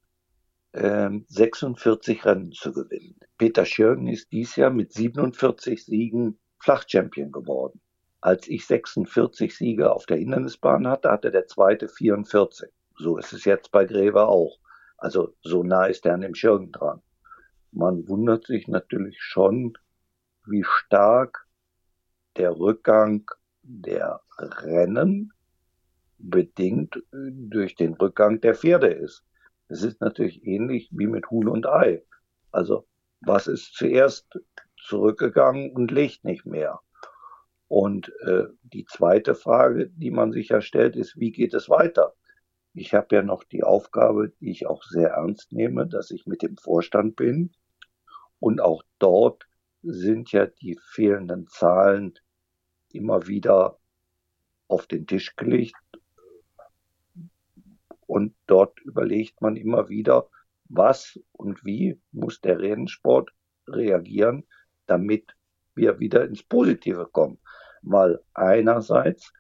S1: 46 ähm, Rennen zu gewinnen. Peter Schirgen ist dies Jahr mit 47 Siegen Flachchampion geworden. Als ich 46 Siege auf der Hindernisbahn hatte, hatte der zweite 44. So ist es jetzt bei Greve auch. Also so nah ist er an dem Schirgen dran. Man wundert sich natürlich schon, wie stark der Rückgang der Rennen bedingt durch den Rückgang der Pferde ist. Es ist natürlich ähnlich wie mit Huhn und Ei. Also was ist zuerst zurückgegangen und Licht nicht mehr? Und äh, die zweite Frage, die man sich ja stellt, ist, wie geht es weiter? Ich habe ja noch die Aufgabe, die ich auch sehr ernst nehme, dass ich mit dem Vorstand bin. Und auch dort sind ja die fehlenden Zahlen immer wieder auf den Tisch gelegt. Und dort überlegt man immer wieder, was und wie muss der Rennsport reagieren, damit wir wieder ins Positive kommen weil einerseits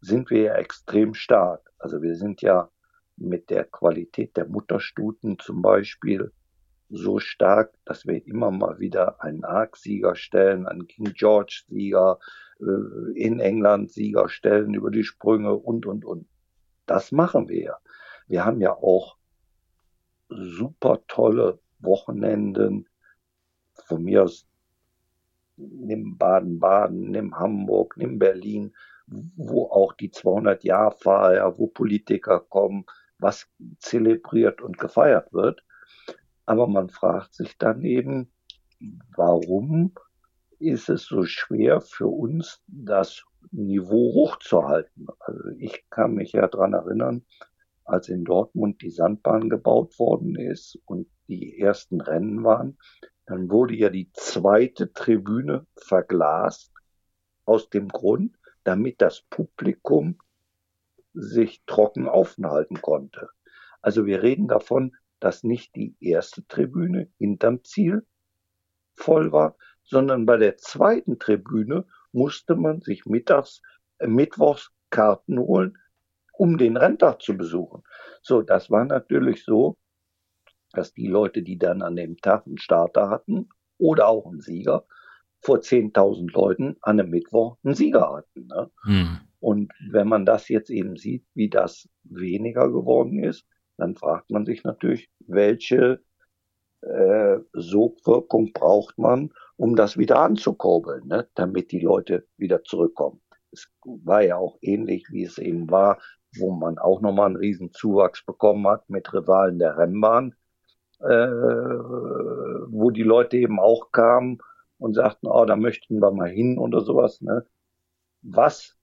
S1: sind wir ja extrem stark. Also wir sind ja mit der Qualität der Mutterstuten zum Beispiel so stark, dass wir immer mal wieder einen Arc-Sieger stellen, einen King George-Sieger, äh, in England Sieger stellen über die Sprünge und, und, und. Das machen wir ja. Wir haben ja auch super tolle Wochenenden. Von mir aus nimm Baden-Baden, nimm Hamburg, nimm Berlin, wo auch die 200-Jahr-Feier, wo Politiker kommen, was zelebriert und gefeiert wird. Aber man fragt sich dann eben, warum ist es so schwer für uns, das Niveau hochzuhalten? Also ich kann mich ja dran erinnern, als in Dortmund die Sandbahn gebaut worden ist und die ersten Rennen waren, dann wurde ja die zweite Tribüne verglast aus dem Grund, damit das Publikum sich trocken aufhalten konnte. Also wir reden davon, dass nicht die erste Tribüne hinterm Ziel voll war, sondern bei der zweiten Tribüne musste man sich mittags, äh, mittwochs Karten holen, um den Renntag zu besuchen. So, das war natürlich so, dass die Leute, die dann an dem Tag einen Starter hatten oder auch einen Sieger, vor 10.000 Leuten an einem Mittwoch einen Sieger hatten. Ne? Hm. Und wenn man das jetzt eben sieht, wie das weniger geworden ist, dann fragt man sich natürlich, welche äh, Sogwirkung braucht man, um das wieder anzukurbeln, ne? damit die Leute wieder zurückkommen. Es war ja auch ähnlich, wie es eben war, wo man auch nochmal einen riesen Zuwachs bekommen hat mit Rivalen der Rennbahn, äh, wo die Leute eben auch kamen und sagten, oh, da möchten wir mal hin oder sowas. Ne? Was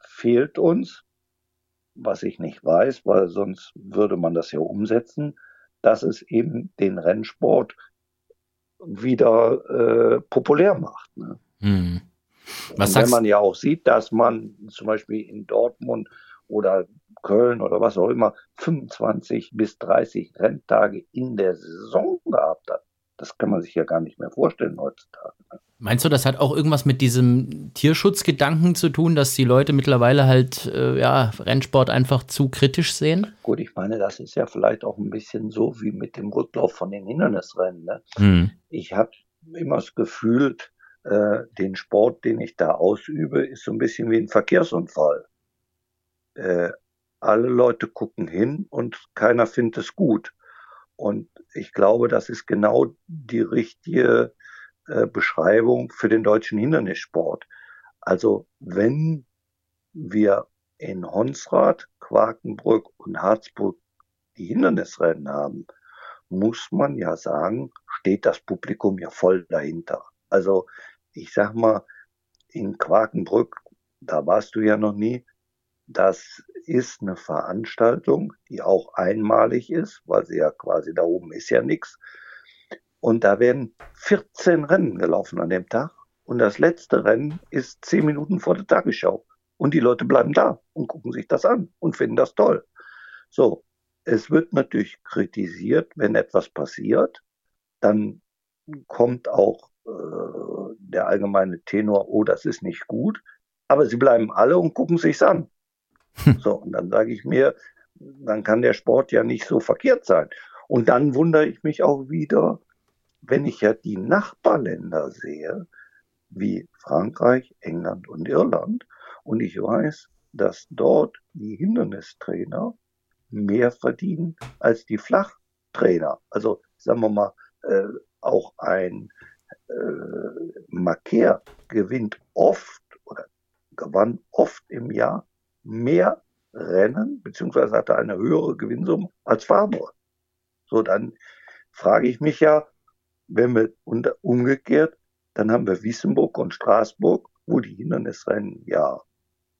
S1: fehlt uns? Was ich nicht weiß, weil sonst würde man das ja umsetzen, dass es eben den Rennsport wieder äh, populär macht. Ne? Hm. Was wenn man ja auch sieht, dass man zum Beispiel in Dortmund oder Köln oder was auch immer 25 bis 30 Renntage in der Saison gehabt hat. Das kann man sich ja gar nicht mehr vorstellen heutzutage. Ne?
S3: Meinst du, das hat auch irgendwas mit diesem Tierschutzgedanken zu tun, dass die Leute mittlerweile halt äh, ja, Rennsport einfach zu kritisch sehen?
S1: Gut, ich meine, das ist ja vielleicht auch ein bisschen so wie mit dem Rücklauf von den Hindernisrennen. Ne? Hm. Ich habe immer das Gefühl, äh, den Sport, den ich da ausübe, ist so ein bisschen wie ein Verkehrsunfall äh, alle Leute gucken hin und keiner findet es gut. Und ich glaube, das ist genau die richtige äh, Beschreibung für den deutschen Hindernissport. Also wenn wir in Honsrad, Quakenbrück und Harzburg die Hindernisrennen haben, muss man ja sagen, steht das Publikum ja voll dahinter. Also ich sag mal, in Quakenbrück, da warst du ja noch nie, das ist eine Veranstaltung, die auch einmalig ist, weil sie ja quasi da oben ist ja nichts. Und da werden 14 Rennen gelaufen an dem Tag. Und das letzte Rennen ist 10 Minuten vor der Tagesschau. Und die Leute bleiben da und gucken sich das an und finden das toll. So, es wird natürlich kritisiert, wenn etwas passiert. Dann kommt auch äh, der allgemeine Tenor, oh, das ist nicht gut. Aber sie bleiben alle und gucken sich's an. So, und dann sage ich mir, dann kann der Sport ja nicht so verkehrt sein. Und dann wundere ich mich auch wieder, wenn ich ja die Nachbarländer sehe, wie Frankreich, England und Irland, und ich weiß, dass dort die Hindernistrainer mehr verdienen als die Flachtrainer. Also sagen wir mal, äh, auch ein äh, Marker gewinnt oft oder gewann oft im Jahr mehr Rennen, beziehungsweise hatte eine höhere Gewinnsumme als Farmer. So, dann frage ich mich ja, wenn wir unter, umgekehrt, dann haben wir Wissenburg und Straßburg, wo die Hindernisrennen ja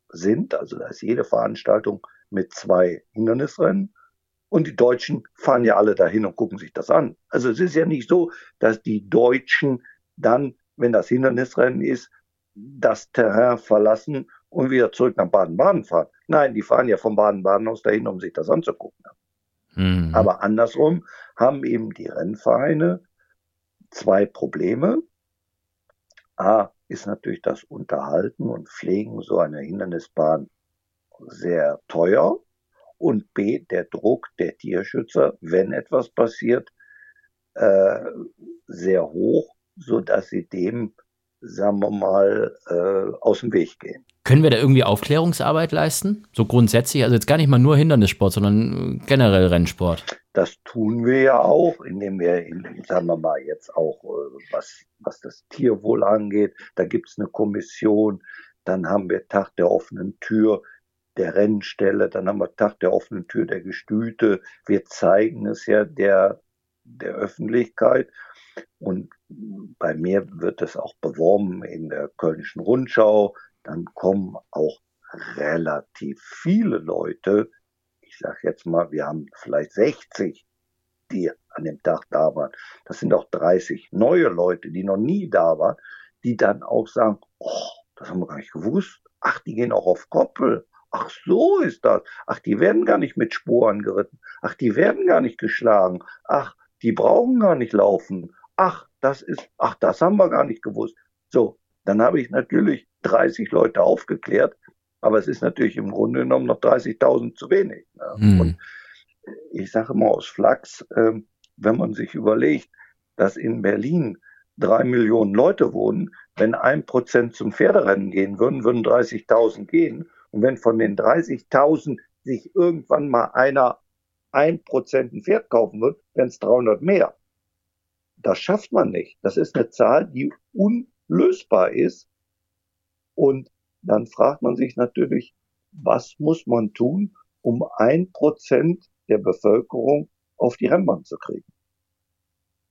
S1: sind. Also da ist jede Veranstaltung mit zwei Hindernisrennen. Und die Deutschen fahren ja alle dahin und gucken sich das an. Also es ist ja nicht so, dass die Deutschen dann, wenn das Hindernisrennen ist, das Terrain verlassen und wieder zurück nach Baden-Baden fahren. Nein, die fahren ja von Baden-Baden aus dahin, um sich das anzugucken. Mhm. Aber andersrum haben eben die Rennvereine zwei Probleme. A ist natürlich das Unterhalten und Pflegen so einer Hindernisbahn sehr teuer. Und B, der Druck der Tierschützer, wenn etwas passiert, äh, sehr hoch, so dass sie dem sagen wir mal, äh, aus dem Weg gehen.
S3: Können wir da irgendwie Aufklärungsarbeit leisten? So grundsätzlich, also jetzt gar nicht mal nur Hindernissport, sondern generell Rennsport.
S1: Das tun wir ja auch, indem wir, sagen wir mal, jetzt auch, äh, was, was das Tierwohl angeht, da gibt es eine Kommission, dann haben wir Tag der offenen Tür der Rennstelle, dann haben wir Tag der offenen Tür der Gestüte. Wir zeigen es ja der, der Öffentlichkeit. Und bei mir wird es auch beworben in der Kölnischen Rundschau. Dann kommen auch relativ viele Leute. Ich sage jetzt mal, wir haben vielleicht 60, die an dem Tag da waren. Das sind auch 30 neue Leute, die noch nie da waren, die dann auch sagen, oh, das haben wir gar nicht gewusst. Ach, die gehen auch auf Koppel. Ach, so ist das. Ach, die werden gar nicht mit Sporen geritten. Ach, die werden gar nicht geschlagen. Ach, die brauchen gar nicht laufen. Ach, das ist, ach, das haben wir gar nicht gewusst. So, dann habe ich natürlich 30 Leute aufgeklärt, aber es ist natürlich im Grunde genommen noch 30.000 zu wenig. Ne? Mhm. Und ich sage mal aus Flachs, äh, wenn man sich überlegt, dass in Berlin drei Millionen Leute wohnen, wenn ein Prozent zum Pferderennen gehen würden, würden 30.000 gehen. Und wenn von den 30.000 sich irgendwann mal einer ein Prozent ein Pferd kaufen wird, wären es 300 mehr. Das schafft man nicht. Das ist eine Zahl, die unlösbar ist. Und dann fragt man sich natürlich, was muss man tun, um ein Prozent der Bevölkerung auf die Rennbahn zu kriegen?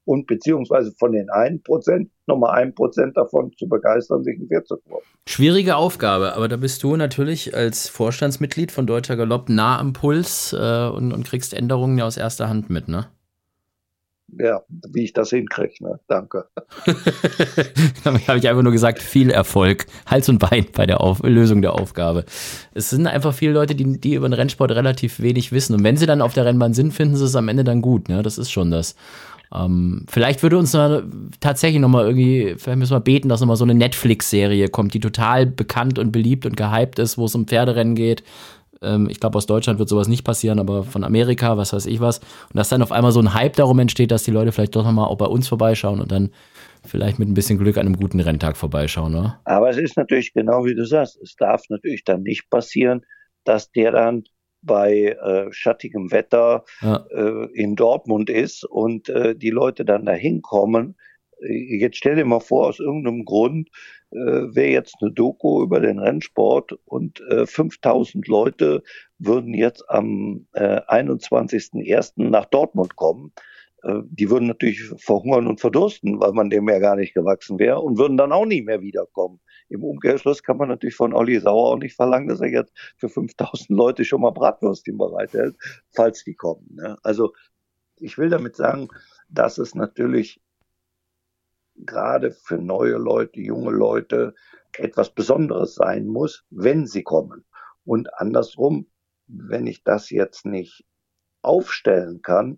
S1: und beziehungsweise von den 1% nochmal 1% davon zu begeistern, sich ein Pferd zu kaufen.
S3: Schwierige Aufgabe, aber da bist du natürlich als Vorstandsmitglied von Deutscher Galopp nah am Puls äh, und, und kriegst Änderungen ja aus erster Hand mit, ne?
S1: Ja, wie ich das hinkriege. Ne? Danke.
S3: Habe ich einfach nur gesagt, viel Erfolg, Hals und Bein bei der Auf Lösung der Aufgabe. Es sind einfach viele Leute, die, die über den Rennsport relativ wenig wissen. Und wenn sie dann auf der Rennbahn sind, finden sie es am Ende dann gut. Ne? Das ist schon das. Ähm, vielleicht würde uns noch, tatsächlich nochmal irgendwie, vielleicht müssen wir beten, dass nochmal so eine Netflix-Serie kommt, die total bekannt und beliebt und gehypt ist, wo es um Pferderennen geht. Ähm, ich glaube, aus Deutschland wird sowas nicht passieren, aber von Amerika, was weiß ich was. Und dass dann auf einmal so ein Hype darum entsteht, dass die Leute vielleicht doch nochmal auch bei uns vorbeischauen und dann vielleicht mit ein bisschen Glück an einem guten Renntag vorbeischauen, oder?
S1: Aber es ist natürlich genau wie du sagst, es darf natürlich dann nicht passieren, dass der dann bei äh, schattigem Wetter ja. äh, in Dortmund ist und äh, die Leute dann da hinkommen. Äh, jetzt stell dir mal vor, aus irgendeinem Grund äh, wäre jetzt eine Doku über den Rennsport und äh, 5000 Leute würden jetzt am äh, 21.01. nach Dortmund kommen. Äh, die würden natürlich verhungern und verdursten, weil man dem ja gar nicht gewachsen wäre und würden dann auch nie mehr wiederkommen. Im Umkehrschluss kann man natürlich von Olli Sauer auch nicht verlangen, dass er jetzt für 5000 Leute schon mal Bratwürstchen bereithält, falls die kommen. Ne? Also ich will damit sagen, dass es natürlich gerade für neue Leute, junge Leute etwas Besonderes sein muss, wenn sie kommen. Und andersrum, wenn ich das jetzt nicht aufstellen kann,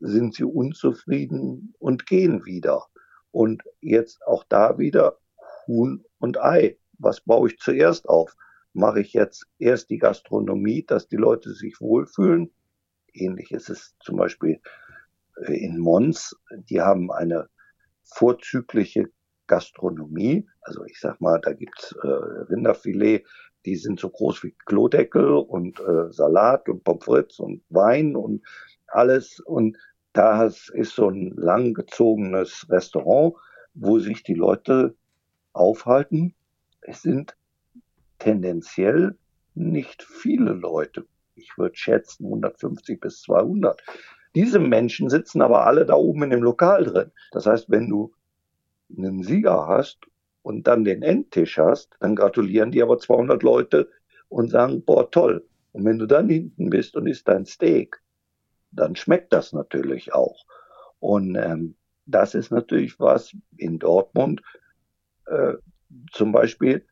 S1: sind sie unzufrieden und gehen wieder. Und jetzt auch da wieder Huhn und Ei. Was baue ich zuerst auf? Mache ich jetzt erst die Gastronomie, dass die Leute sich wohlfühlen? Ähnlich ist es zum Beispiel äh, in Mons. Die haben eine vorzügliche Gastronomie. Also ich sag mal, da gibt's äh, Rinderfilet, die sind so groß wie Klodeckel und äh, Salat und Pommes frites und Wein und alles. Und da ist so ein langgezogenes Restaurant, wo sich die Leute aufhalten. Es sind tendenziell nicht viele Leute. Ich würde schätzen 150 bis 200. Diese Menschen sitzen aber alle da oben in dem Lokal drin. Das heißt, wenn du einen Sieger hast und dann den Endtisch hast, dann gratulieren die aber 200 Leute und sagen, boah, toll. Und wenn du dann hinten bist und isst dein Steak, dann schmeckt das natürlich auch. Und ähm, das ist natürlich was in Dortmund, äh, zum Beispiel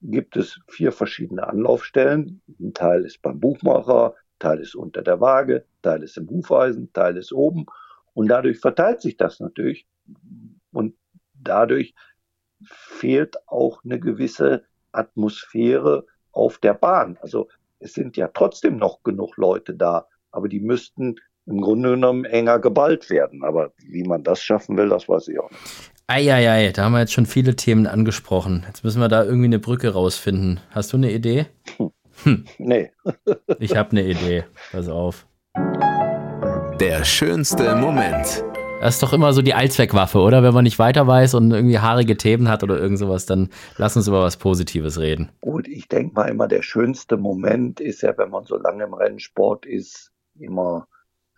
S1: gibt es vier verschiedene Anlaufstellen. Ein Teil ist beim Buchmacher, Teil ist unter der Waage, Teil ist im Hufeisen, Teil ist oben. Und dadurch verteilt sich das natürlich. Und dadurch fehlt auch eine gewisse Atmosphäre auf der Bahn. Also es sind ja trotzdem noch genug Leute da, aber die müssten im Grunde genommen enger geballt werden. Aber wie man das schaffen will, das weiß ich auch nicht.
S3: Eieiei, da haben wir jetzt schon viele Themen angesprochen. Jetzt müssen wir da irgendwie eine Brücke rausfinden. Hast du eine Idee?
S1: Hm. Nee.
S3: ich habe eine Idee. Pass auf.
S2: Der schönste Moment.
S3: Das ist doch immer so die Allzweckwaffe, oder? Wenn man nicht weiter weiß und irgendwie haarige Themen hat oder irgend sowas, dann lass uns über was Positives reden.
S1: Gut, ich denke mal immer, der schönste Moment ist ja, wenn man so lange im Rennsport ist, immer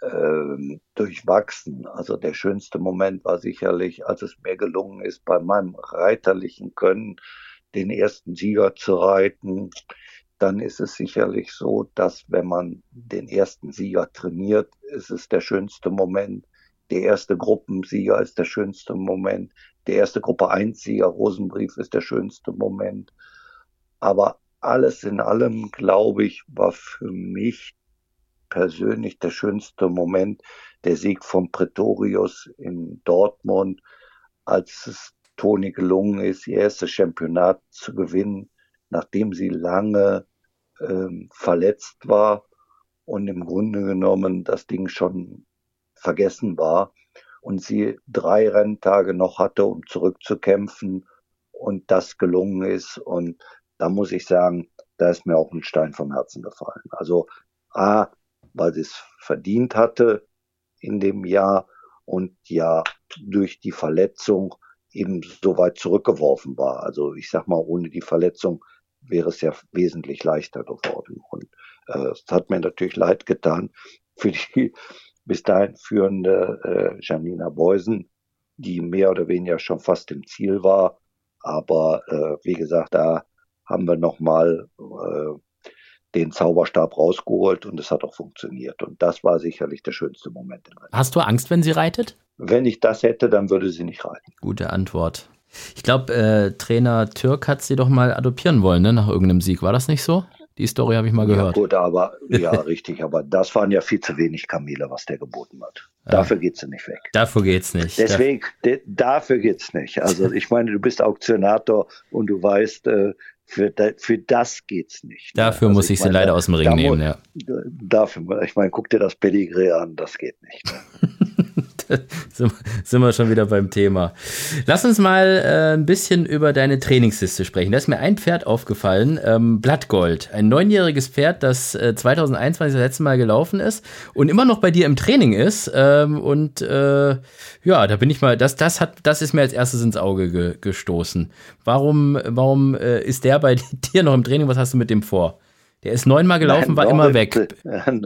S1: ähm, durchwachsen. Also der schönste Moment war sicherlich, als es mir gelungen ist, bei meinem reiterlichen Können den ersten Sieger zu reiten. Dann ist es sicherlich so, dass wenn man den ersten Sieger trainiert, ist es der schönste Moment. Der erste Gruppensieger ist der schönste Moment. Der erste Gruppe 1 Sieger Rosenbrief ist der schönste Moment. Aber alles in allem, glaube ich, war für mich persönlich der schönste Moment der Sieg von Pretorius in Dortmund, als es Toni gelungen ist, ihr erstes Championat zu gewinnen, nachdem sie lange ähm, verletzt war und im Grunde genommen das Ding schon vergessen war und sie drei Renntage noch hatte, um zurückzukämpfen und das gelungen ist. Und da muss ich sagen, da ist mir auch ein Stein vom Herzen gefallen. Also A, weil sie es verdient hatte in dem Jahr und ja durch die Verletzung eben so weit zurückgeworfen war. Also ich sag mal, ohne die Verletzung wäre es ja wesentlich leichter geworden. Und äh, es hat mir natürlich leid getan für die bis dahin führende äh, Janina Beusen, die mehr oder weniger schon fast im Ziel war. Aber äh, wie gesagt, da haben wir nochmal äh, den Zauberstab rausgeholt und es hat auch funktioniert. Und das war sicherlich der schönste Moment.
S3: Hast du Angst, wenn sie reitet?
S1: Wenn ich das hätte, dann würde sie nicht reiten.
S3: Gute Antwort. Ich glaube, äh, Trainer Türk hat sie doch mal adoptieren wollen, ne, nach irgendeinem Sieg. War das nicht so? Die Story habe ich mal gehört.
S1: Ja, gut, aber ja, richtig, aber das waren ja viel zu wenig Kamele, was der geboten hat. Dafür ja. geht's nicht weg.
S3: Dafür geht's nicht.
S1: Deswegen, de, dafür geht's nicht. Also ich meine, du bist Auktionator und du weißt, äh, für, für das geht's nicht.
S3: Dafür also muss ich, ich meine, sie leider aus dem Ring nehmen, ja.
S1: Dafür, ich meine, guck dir das Pedigree an, das geht nicht.
S3: Sind wir schon wieder beim Thema. Lass uns mal äh, ein bisschen über deine Trainingsliste sprechen. Da ist mir ein Pferd aufgefallen, ähm, Blattgold. Ein neunjähriges Pferd, das äh, 2021 das letzte Mal gelaufen ist und immer noch bei dir im Training ist. Ähm, und äh, ja, da bin ich mal, das, das, hat, das ist mir als erstes ins Auge ge gestoßen. Warum, warum äh, ist der bei dir noch im Training? Was hast du mit dem vor? Der ist neunmal gelaufen, Nein, war immer weg.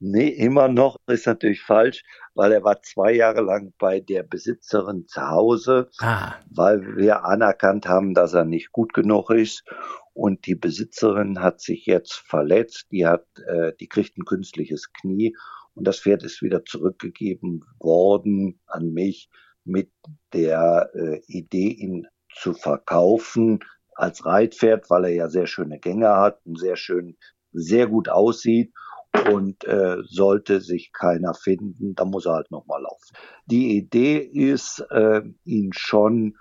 S1: Nee, immer noch ist natürlich falsch, weil er war zwei Jahre lang bei der Besitzerin zu Hause, ah. weil wir anerkannt haben, dass er nicht gut genug ist. Und die Besitzerin hat sich jetzt verletzt, die hat, äh, die kriegt ein künstliches Knie und das Pferd ist wieder zurückgegeben worden an mich mit der äh, Idee, ihn zu verkaufen als Reitpferd, weil er ja sehr schöne Gänge hat und sehr schön, sehr gut aussieht. Und äh, sollte sich keiner finden, dann muss er halt nochmal laufen. Die Idee ist, äh, ihn schon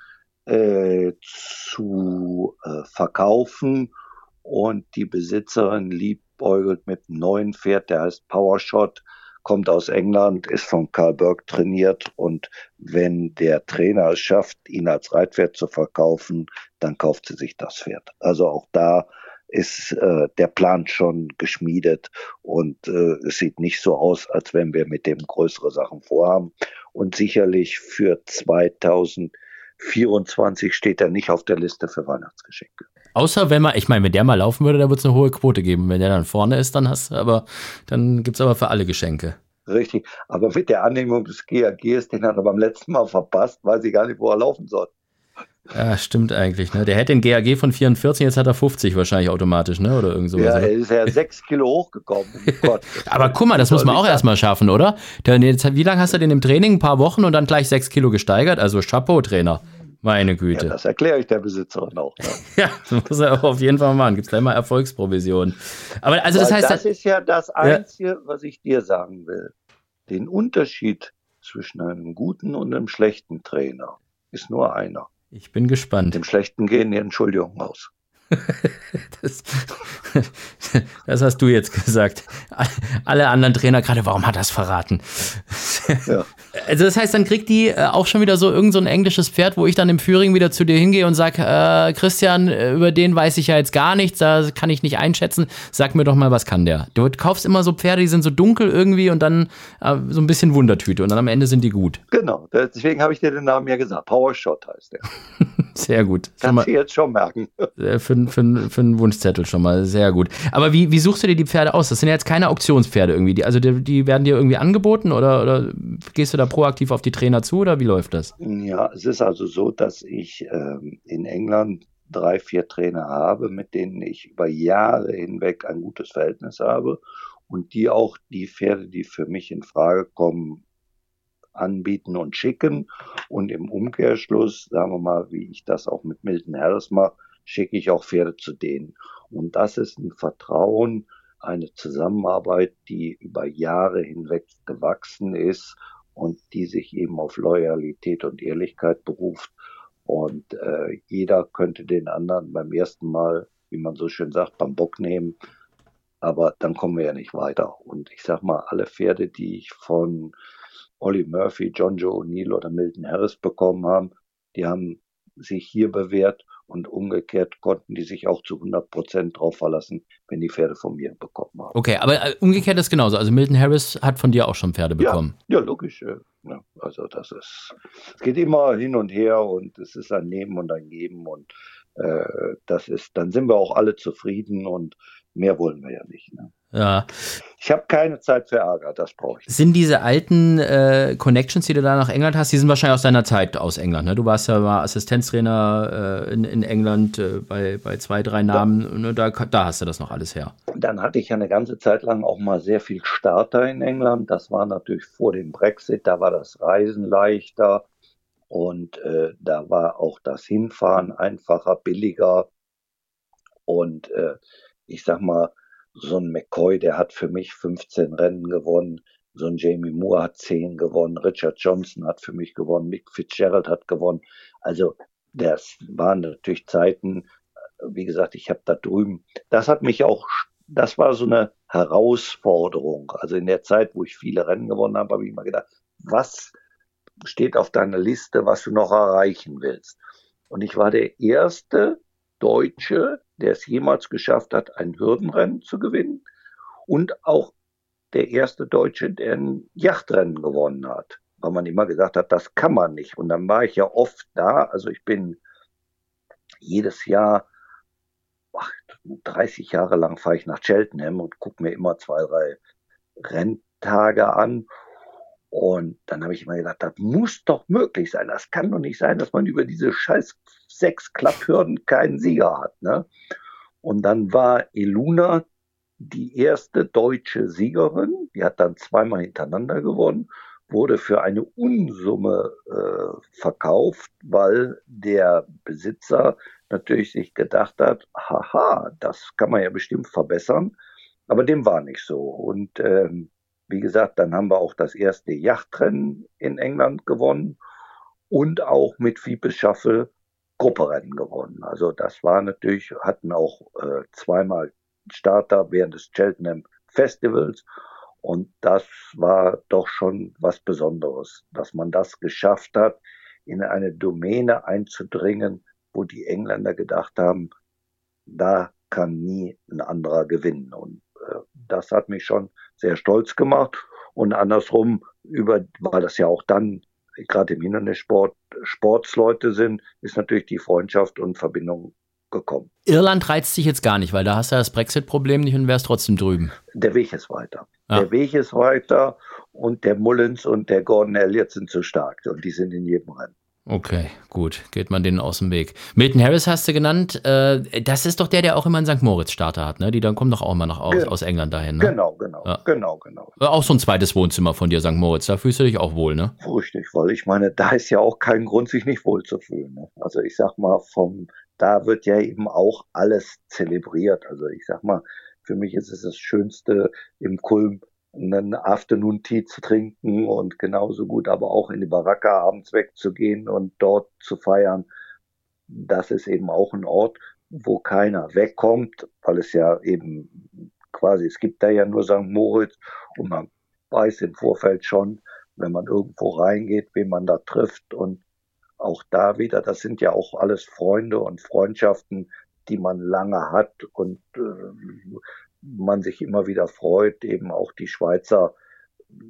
S1: äh, zu äh, verkaufen und die Besitzerin liebäugelt mit einem neuen Pferd, der heißt Powershot kommt aus England, ist von Karl Burke trainiert und wenn der Trainer es schafft, ihn als Reitpferd zu verkaufen, dann kauft sie sich das Pferd. Also auch da ist äh, der Plan schon geschmiedet und äh, es sieht nicht so aus, als wenn wir mit dem größere Sachen vorhaben. Und sicherlich für 2024 steht er nicht auf der Liste für Weihnachtsgeschenke.
S3: Außer wenn man, ich meine, wenn der mal laufen würde, da würde es eine hohe Quote geben. Wenn der dann vorne ist, dann hast du aber, dann gibt es aber für alle Geschenke.
S1: Richtig. Aber mit der Annehmung des GAGs, den hat er beim letzten Mal verpasst, weiß ich gar nicht, wo er laufen soll.
S3: Ja, stimmt eigentlich. Ne? Der hätte den GAG von 44, jetzt hat er 50 wahrscheinlich automatisch, ne? Oder irgend sowas.
S1: Ja, er ist ja 6 Kilo hochgekommen.
S3: Oh aber guck mal, das muss man auch erstmal schaffen, oder? wie lange hast du den im Training? Ein paar Wochen und dann gleich 6 Kilo gesteigert? Also Chapeau, Trainer. Meine Güte.
S1: Ja, das erkläre ich der Besitzerin auch. Ne?
S3: ja, das muss er auch auf jeden Fall machen. Gibt es gleich mal Erfolgsprovision. Aber also das
S1: Weil
S3: heißt.
S1: Das ist ja das Einzige, ja. was ich dir sagen will. Den Unterschied zwischen einem guten und einem schlechten Trainer ist nur einer.
S3: Ich bin gespannt.
S1: Dem schlechten gehen die Entschuldigungen aus.
S3: Das, das, hast du jetzt gesagt. Alle anderen Trainer gerade, warum hat er es verraten? Ja. Also das heißt, dann kriegt die äh, auch schon wieder so irgend so ein englisches Pferd, wo ich dann im Führing wieder zu dir hingehe und sage, äh, Christian, äh, über den weiß ich ja jetzt gar nichts, da kann ich nicht einschätzen. Sag mir doch mal, was kann der? Du kaufst immer so Pferde, die sind so dunkel irgendwie und dann äh, so ein bisschen Wundertüte und dann am Ende sind die gut.
S1: Genau, deswegen habe ich dir den Namen ja gesagt. Power Shot heißt der.
S3: Sehr gut.
S1: Kannst du jetzt schon merken.
S3: Für, für, für einen Wunschzettel schon mal, sehr gut. Aber wie, wie suchst du dir die Pferde aus? Das sind ja jetzt keine Auktionspferde irgendwie. Die, also die, die werden dir irgendwie angeboten oder, oder gehst du da proaktiv auf die Trainer zu oder wie läuft das?
S1: Ja, es ist also so, dass ich ähm, in England drei, vier Trainer habe, mit denen ich über Jahre hinweg ein gutes Verhältnis habe und die auch die Pferde, die für mich in Frage kommen, anbieten und schicken. Und im Umkehrschluss, sagen wir mal, wie ich das auch mit Milton Harris mache, schicke ich auch Pferde zu denen. Und das ist ein Vertrauen, eine Zusammenarbeit, die über Jahre hinweg gewachsen ist und die sich eben auf Loyalität und Ehrlichkeit beruft. Und äh, jeder könnte den anderen beim ersten Mal, wie man so schön sagt, beim Bock nehmen. Aber dann kommen wir ja nicht weiter. Und ich sag mal, alle Pferde, die ich von Ollie Murphy, John Joe O'Neill oder Milton Harris bekommen haben, die haben sich hier bewährt und umgekehrt konnten die sich auch zu 100 Prozent drauf verlassen, wenn die Pferde von mir bekommen haben.
S3: Okay, aber äh, umgekehrt ist genauso. Also Milton Harris hat von dir auch schon Pferde bekommen.
S1: Ja, ja logisch. Ja. Also das ist, es geht immer hin und her und es ist ein Nehmen und ein Geben und äh, das ist, dann sind wir auch alle zufrieden und mehr wollen wir ja nicht. Ne?
S3: Ja.
S1: Ich habe keine Zeit für Ärger, das brauche ich.
S3: Sind diese alten äh, Connections, die du da nach England hast, die sind wahrscheinlich aus deiner Zeit aus England. Ne? Du warst ja mal Assistenztrainer äh, in, in England äh, bei, bei zwei, drei Namen. Ja. Ne? Da, da hast du das noch alles her.
S1: Dann hatte ich ja eine ganze Zeit lang auch mal sehr viel Starter in England. Das war natürlich vor dem Brexit, da war das Reisen leichter und äh, da war auch das Hinfahren einfacher, billiger. Und äh, ich sag mal, so ein McCoy, der hat für mich 15 Rennen gewonnen. So ein Jamie Moore hat 10 gewonnen. Richard Johnson hat für mich gewonnen. Mick Fitzgerald hat gewonnen. Also, das waren natürlich Zeiten, wie gesagt, ich habe da drüben, das hat mich auch, das war so eine Herausforderung. Also in der Zeit, wo ich viele Rennen gewonnen habe, habe ich immer gedacht, was steht auf deiner Liste, was du noch erreichen willst? Und ich war der erste Deutsche, der es jemals geschafft hat, ein Hürdenrennen zu gewinnen und auch der erste Deutsche, der ein Yachtrennen gewonnen hat, weil man immer gesagt hat, das kann man nicht. Und dann war ich ja oft da, also ich bin jedes Jahr, ach, 30 Jahre lang fahre ich nach Cheltenham und gucke mir immer zwei, drei Renntage an und dann habe ich immer gedacht, das muss doch möglich sein. Das kann doch nicht sein, dass man über diese scheiß sechs Klapphürden keinen Sieger hat. Ne? Und dann war Eluna die erste deutsche Siegerin. Die hat dann zweimal hintereinander gewonnen, wurde für eine Unsumme äh, verkauft, weil der Besitzer natürlich sich gedacht hat, haha, das kann man ja bestimmt verbessern. Aber dem war nicht so. Und ähm, wie gesagt, dann haben wir auch das erste Yachtrennen in England gewonnen und auch mit Fiepes Shuffle Grupperennen gewonnen. Also das war natürlich, hatten auch äh, zweimal Starter während des Cheltenham Festivals und das war doch schon was Besonderes, dass man das geschafft hat, in eine Domäne einzudringen, wo die Engländer gedacht haben, da kann nie ein anderer gewinnen. Und das hat mich schon sehr stolz gemacht. Und andersrum, über, weil das ja auch dann gerade im Hindernissport Sportsleute sind, ist natürlich die Freundschaft und Verbindung gekommen.
S3: Irland reizt sich jetzt gar nicht, weil da hast du das Brexit-Problem nicht und wärst trotzdem drüben.
S1: Der Weg ist weiter. Ja. Der Weg ist weiter und der Mullins und der Gordon Elliott sind zu stark und die sind in jedem Rennen.
S3: Okay, gut, geht man denen aus dem Weg. Milton Harris hast du genannt. Äh, das ist doch der, der auch immer einen St. Moritz-Starter hat, ne? Die dann kommen doch auch immer noch aus, aus England dahin, ne?
S1: Genau, genau, ja. genau, genau.
S3: Auch so ein zweites Wohnzimmer von dir, St. Moritz. Da fühlst du dich auch wohl, ne?
S1: Richtig, weil ich meine, da ist ja auch kein Grund, sich nicht wohl zu fühlen. Ne? Also ich sag mal, vom, da wird ja eben auch alles zelebriert. Also ich sag mal, für mich ist es das Schönste im Kulm einen Afternoon Tea zu trinken und genauso gut aber auch in die Baracke abends wegzugehen und dort zu feiern. Das ist eben auch ein Ort, wo keiner wegkommt, weil es ja eben quasi, es gibt da ja nur St. Moritz und man weiß im Vorfeld schon, wenn man irgendwo reingeht, wen man da trifft und auch da wieder, das sind ja auch alles Freunde und Freundschaften, die man lange hat und äh, man sich immer wieder freut, eben auch die Schweizer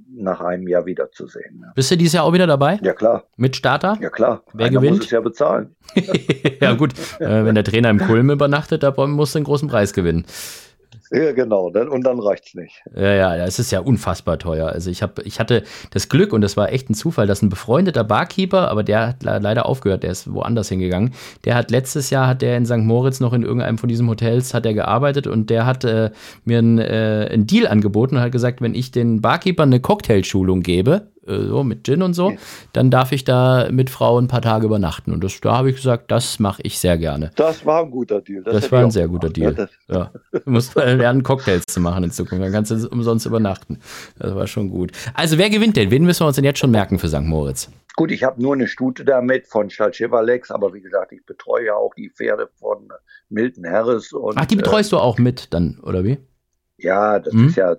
S1: nach einem Jahr wiederzusehen.
S3: Bist du dieses Jahr auch wieder dabei?
S1: Ja, klar.
S3: Mit Starter?
S1: Ja, klar.
S3: Wer Einer gewinnt?
S1: muss es ja bezahlen.
S3: ja, gut. Äh, wenn der Trainer im Kulm übernachtet, da muss du einen großen Preis gewinnen.
S1: Ja, genau. Und dann reicht's nicht.
S3: Ja, ja, es ist ja unfassbar teuer. Also ich habe, ich hatte das Glück und das war echt ein Zufall, dass ein befreundeter Barkeeper, aber der hat leider aufgehört, der ist woanders hingegangen. Der hat letztes Jahr hat der in St. Moritz noch in irgendeinem von diesen Hotels hat er gearbeitet und der hat äh, mir einen, äh, einen Deal angeboten und hat gesagt, wenn ich den Barkeeper eine Cocktailschulung gebe, so mit Gin und so, dann darf ich da mit Frau ein paar Tage übernachten. Und das, da habe ich gesagt, das mache ich sehr gerne.
S1: Das war ein guter Deal.
S3: Das, das war ein sehr guter Deal. Ja, ja. Du musst lernen, Cocktails zu machen in Zukunft. Dann kannst du umsonst übernachten. Das war schon gut. Also wer gewinnt denn? Wen müssen wir uns denn jetzt schon merken für St. Moritz?
S1: Gut, ich habe nur eine Stute damit von Chalchevalex, aber wie gesagt, ich betreue ja auch die Pferde von Milton Harris. Und,
S3: Ach, die betreust äh, du auch mit dann, oder wie?
S1: Ja, das hm? ist ja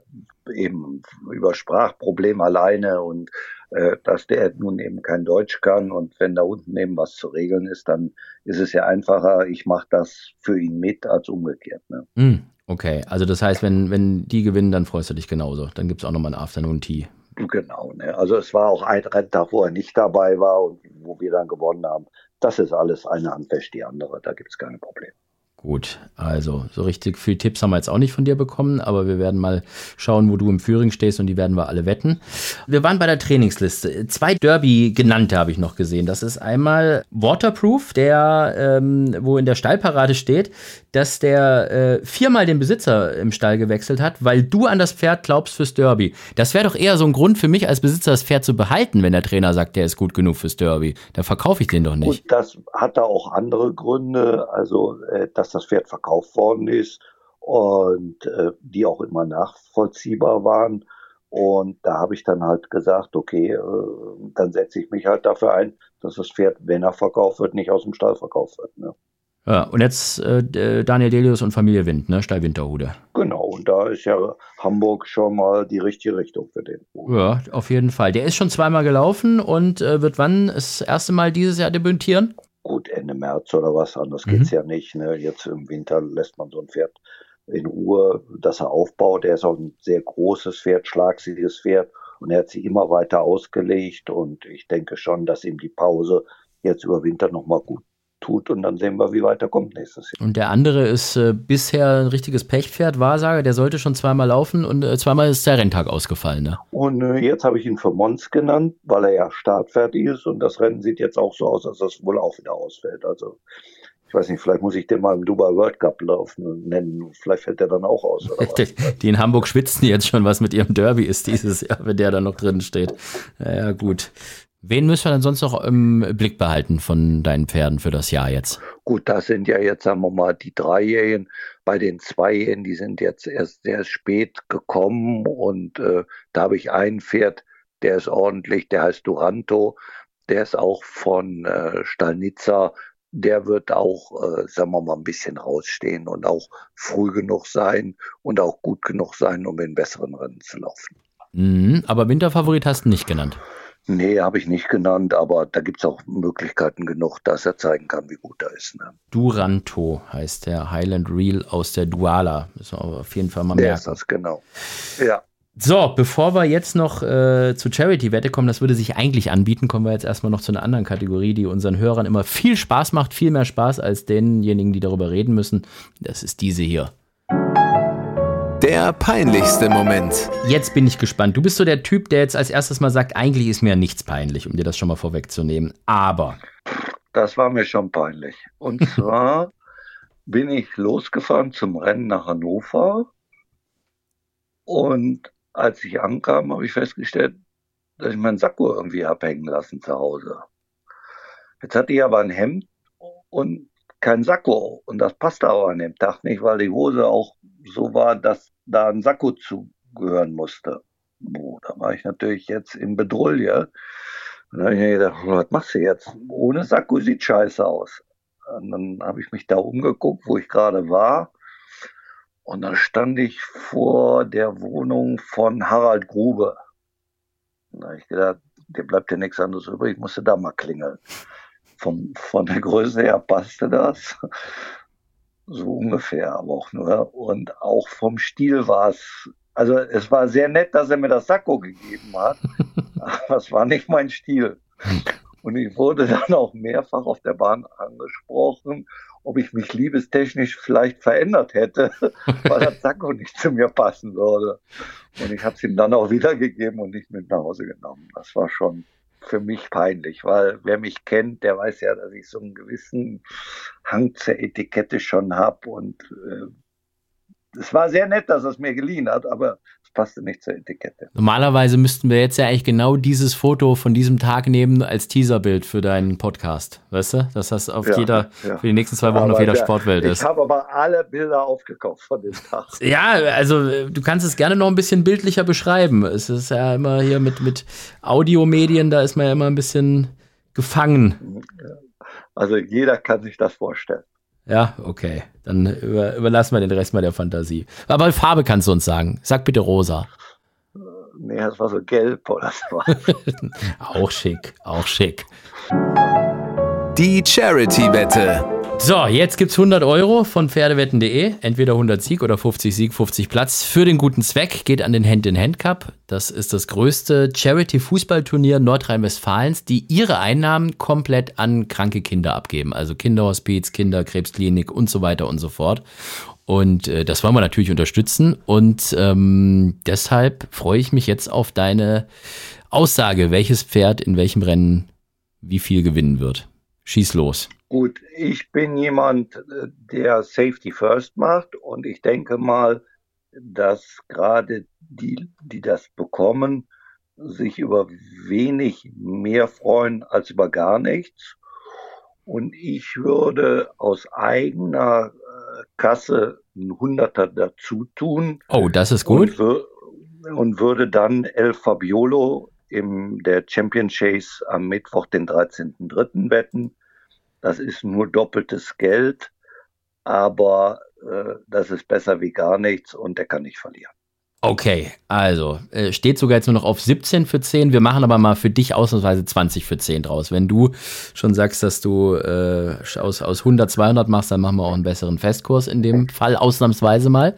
S1: eben über Sprachproblem alleine und äh, dass der nun eben kein Deutsch kann und wenn da unten eben was zu regeln ist, dann ist es ja einfacher, ich mache das für ihn mit als umgekehrt. Ne?
S3: Mm, okay, also das heißt, wenn, wenn die gewinnen, dann freust du dich genauso. Dann gibt es auch nochmal ein Afternoon Tea.
S1: Genau, ne? also es war auch ein Renntag, wo er nicht dabei war und wo wir dann gewonnen haben. Das ist alles eine Hand wäscht die andere, da gibt es keine Probleme.
S3: Gut, also so richtig viel Tipps haben wir jetzt auch nicht von dir bekommen, aber wir werden mal schauen, wo du im Führing stehst und die werden wir alle wetten. Wir waren bei der Trainingsliste. Zwei Derby genannte habe ich noch gesehen. Das ist einmal Waterproof, der, ähm, wo in der Stallparade steht, dass der äh, viermal den Besitzer im Stall gewechselt hat, weil du an das Pferd glaubst fürs Derby. Das wäre doch eher so ein Grund für mich als Besitzer, das Pferd zu behalten, wenn der Trainer sagt, der ist gut genug fürs Derby. Dann verkaufe ich den doch nicht.
S1: Gut, das hat da auch andere Gründe. Also, äh, dass das Pferd verkauft worden ist und äh, die auch immer nachvollziehbar waren. Und da habe ich dann halt gesagt, okay, äh, dann setze ich mich halt dafür ein, dass das Pferd, wenn er verkauft wird, nicht aus dem Stall verkauft wird. Ne?
S3: Ja, und jetzt äh, Daniel Delius und Familie Wind, ne? Stall Winterhude.
S1: Genau, und da ist ja Hamburg schon mal die richtige Richtung für den.
S3: Ja, auf jeden Fall. Der ist schon zweimal gelaufen und äh, wird wann das erste Mal dieses Jahr debütieren?
S1: Gut, Ende März oder was, anders mhm. geht's ja nicht. Ne? Jetzt im Winter lässt man so ein Pferd in Ruhe, dass er aufbaut. Er ist auch ein sehr großes Pferd, schlagsiges Pferd und er hat sich immer weiter ausgelegt und ich denke schon, dass ihm die Pause jetzt über Winter nochmal gut tut und dann sehen wir, wie weiter kommt nächstes Jahr.
S3: Und der andere ist äh, bisher ein richtiges Pechpferd, Wahrsager, der sollte schon zweimal laufen und äh, zweimal ist der Renntag ausgefallen. Ne?
S1: Und äh, jetzt habe ich ihn für Mons genannt, weil er ja startfertig ist und das Rennen sieht jetzt auch so aus, dass das wohl auch wieder ausfällt. Also ich weiß nicht, vielleicht muss ich den mal im Dubai World Cup laufen nennen. Vielleicht fällt der dann auch aus.
S3: die in Hamburg schwitzen jetzt schon, was mit ihrem Derby ist dieses Jahr, wenn der da noch drin steht. Ja, gut. Wen müssen wir denn sonst noch im Blick behalten von deinen Pferden für das Jahr jetzt?
S1: Gut, das sind ja jetzt, sagen wir mal, die Dreijährigen. Bei den Zweijährigen, die sind jetzt erst sehr spät gekommen und äh, da habe ich ein Pferd, der ist ordentlich, der heißt Duranto. Der ist auch von äh, Stalnitzer. Der wird auch, äh, sagen wir mal, ein bisschen rausstehen und auch früh genug sein und auch gut genug sein, um in besseren Rennen zu laufen.
S3: Mhm, aber Winterfavorit hast du nicht genannt.
S1: Nee, habe ich nicht genannt, aber da gibt es auch Möglichkeiten genug, dass er zeigen kann, wie gut er ist. Ne?
S3: Duranto heißt der Highland Reel aus der Duala. Müssen wir auf jeden Fall mal
S1: merken. Der ist das, genau. Ja.
S3: So, bevor wir jetzt noch äh, zu Charity-Wette kommen, das würde sich eigentlich anbieten, kommen wir jetzt erstmal noch zu einer anderen Kategorie, die unseren Hörern immer viel Spaß macht, viel mehr Spaß als denjenigen, die darüber reden müssen. Das ist diese hier.
S2: Der peinlichste Moment.
S3: Jetzt bin ich gespannt. Du bist so der Typ, der jetzt als erstes mal sagt, eigentlich ist mir nichts peinlich, um dir das schon mal vorwegzunehmen. Aber.
S1: Das war mir schon peinlich. Und zwar bin ich losgefahren zum Rennen nach Hannover. Und als ich ankam, habe ich festgestellt, dass ich meinen Sakko irgendwie abhängen lassen zu Hause. Jetzt hatte ich aber ein Hemd und kein Sakko. Und das passte aber an dem Tag nicht, weil die Hose auch so war, dass da ein Sakko zugehören musste. Oh, da war ich natürlich jetzt in Bedrulle. Und dann habe ich mir gedacht, was machst du jetzt? Ohne Sakko sieht scheiße aus. Und dann habe ich mich da umgeguckt, wo ich gerade war. Und dann stand ich vor der Wohnung von Harald Grube. Da habe ich gedacht, dir bleibt ja nichts anderes übrig, ich musste da mal klingeln. Vom, von der Größe her passte das. So ungefähr, aber auch nur. Und auch vom Stil war es, also es war sehr nett, dass er mir das Sakko gegeben hat. aber es war nicht mein Stil. Und ich wurde dann auch mehrfach auf der Bahn angesprochen, ob ich mich liebestechnisch vielleicht verändert hätte, weil das Sakko nicht zu mir passen würde. Und ich habe es ihm dann auch wiedergegeben und nicht mit nach Hause genommen. Das war schon für mich peinlich, weil wer mich kennt, der weiß ja, dass ich so einen gewissen Hang zur Etikette schon habe und äh, es war sehr nett, dass er es mir geliehen hat, aber es passte nicht zur Etikette.
S3: Normalerweise müssten wir jetzt ja eigentlich genau dieses Foto von diesem Tag nehmen als Teaserbild für deinen Podcast. Weißt du? Dass das auf ja, jeder, ja. für die nächsten zwei Wochen aber auf jeder der, Sportwelt ist.
S1: Ich habe aber alle Bilder aufgekauft von dem Tag.
S3: Ja, also du kannst es gerne noch ein bisschen bildlicher beschreiben. Es ist ja immer hier mit, mit Audiomedien, da ist man ja immer ein bisschen gefangen.
S1: Also jeder kann sich das vorstellen.
S3: Ja, okay. Dann über, überlassen wir den Rest mal der Fantasie. Aber Farbe kannst du uns sagen. Sag bitte rosa.
S1: Nee, das war so gelb oder so.
S3: auch schick, auch schick.
S2: Die Charity-Wette.
S3: So, jetzt gibt's 100 Euro von Pferdewetten.de. Entweder 100 Sieg oder 50 Sieg, 50 Platz. Für den guten Zweck geht an den Hand-in-Hand-Cup. Das ist das größte Charity-Fußballturnier Nordrhein-Westfalens, die ihre Einnahmen komplett an kranke Kinder abgeben. Also Kinderhospiz, Kinderkrebsklinik und so weiter und so fort. Und äh, das wollen wir natürlich unterstützen. Und ähm, deshalb freue ich mich jetzt auf deine Aussage, welches Pferd in welchem Rennen wie viel gewinnen wird. Schieß los.
S1: Gut, ich bin jemand, äh, der Safety First macht und ich denke mal, dass gerade die, die das bekommen, sich über wenig mehr freuen als über gar nichts. Und ich würde aus eigener äh, Kasse ein Hunderter dazu tun.
S3: Oh, das ist gut.
S1: Und, und würde dann El Fabiolo im der Champion Chase am Mittwoch, den 13.3. wetten. Das ist nur doppeltes Geld, aber äh, das ist besser wie gar nichts und der kann nicht verlieren.
S3: Okay, also äh, steht sogar jetzt nur noch auf 17 für 10. Wir machen aber mal für dich ausnahmsweise 20 für 10 draus. Wenn du schon sagst, dass du äh, aus, aus 100 200 machst, dann machen wir auch einen besseren Festkurs in dem Fall ausnahmsweise mal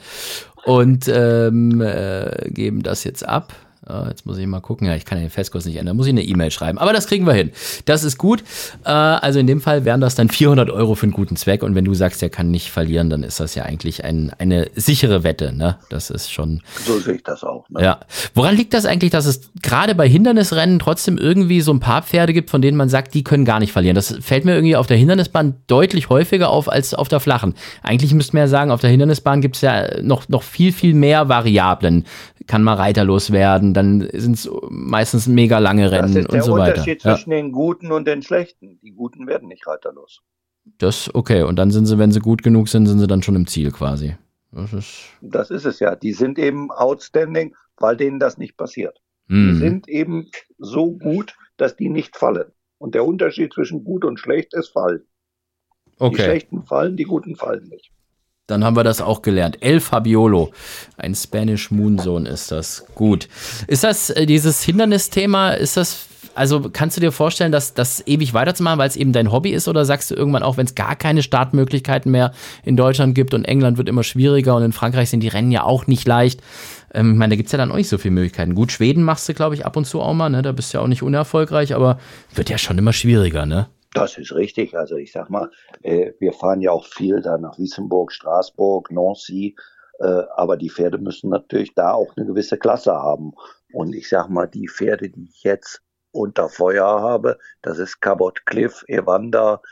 S3: und ähm, äh, geben das jetzt ab. Uh, jetzt muss ich mal gucken. Ja, ich kann den Festkurs nicht ändern. Muss ich eine E-Mail schreiben. Aber das kriegen wir hin. Das ist gut. Uh, also in dem Fall wären das dann 400 Euro für einen guten Zweck. Und wenn du sagst, er kann nicht verlieren, dann ist das ja eigentlich ein, eine sichere Wette. Ne? Das ist schon.
S1: So sehe ich das auch. Ne?
S3: Ja. Woran liegt das eigentlich, dass es gerade bei Hindernisrennen trotzdem irgendwie so ein paar Pferde gibt, von denen man sagt, die können gar nicht verlieren? Das fällt mir irgendwie auf der Hindernisbahn deutlich häufiger auf als auf der flachen. Eigentlich müsste man ja sagen, auf der Hindernisbahn gibt es ja noch, noch viel, viel mehr Variablen kann mal reiterlos werden, dann sind es meistens mega lange Rennen und so weiter. Das ist der
S1: Unterschied zwischen den Guten und den Schlechten. Die Guten werden nicht reiterlos.
S3: Das, okay, und dann sind sie, wenn sie gut genug sind, sind sie dann schon im Ziel quasi.
S1: Das ist, das ist es ja. Die sind eben outstanding, weil denen das nicht passiert. Mhm. Die sind eben so gut, dass die nicht fallen. Und der Unterschied zwischen gut und schlecht ist Fallen. Okay. Die Schlechten fallen, die Guten fallen nicht.
S3: Dann haben wir das auch gelernt. El Fabiolo, ein Spanish Moonsohn ist das. Gut. Ist das äh, dieses Hindernisthema, ist das also kannst du dir vorstellen, dass das ewig weiterzumachen, weil es eben dein Hobby ist, oder sagst du irgendwann auch, wenn es gar keine Startmöglichkeiten mehr in Deutschland gibt und England wird immer schwieriger und in Frankreich sind die Rennen ja auch nicht leicht. Ähm, ich meine, da gibt es ja dann auch nicht so viele Möglichkeiten. Gut, Schweden machst du, glaube ich, ab und zu auch mal, ne? Da bist du ja auch nicht unerfolgreich, aber wird ja schon immer schwieriger, ne?
S1: Das ist richtig. Also ich sag mal, äh, wir fahren ja auch viel da nach Wissemburg, Straßburg, Nancy, äh, aber die Pferde müssen natürlich da auch eine gewisse Klasse haben. Und ich sag mal, die Pferde, die ich jetzt unter Feuer habe, das ist Cabot Cliff, Evander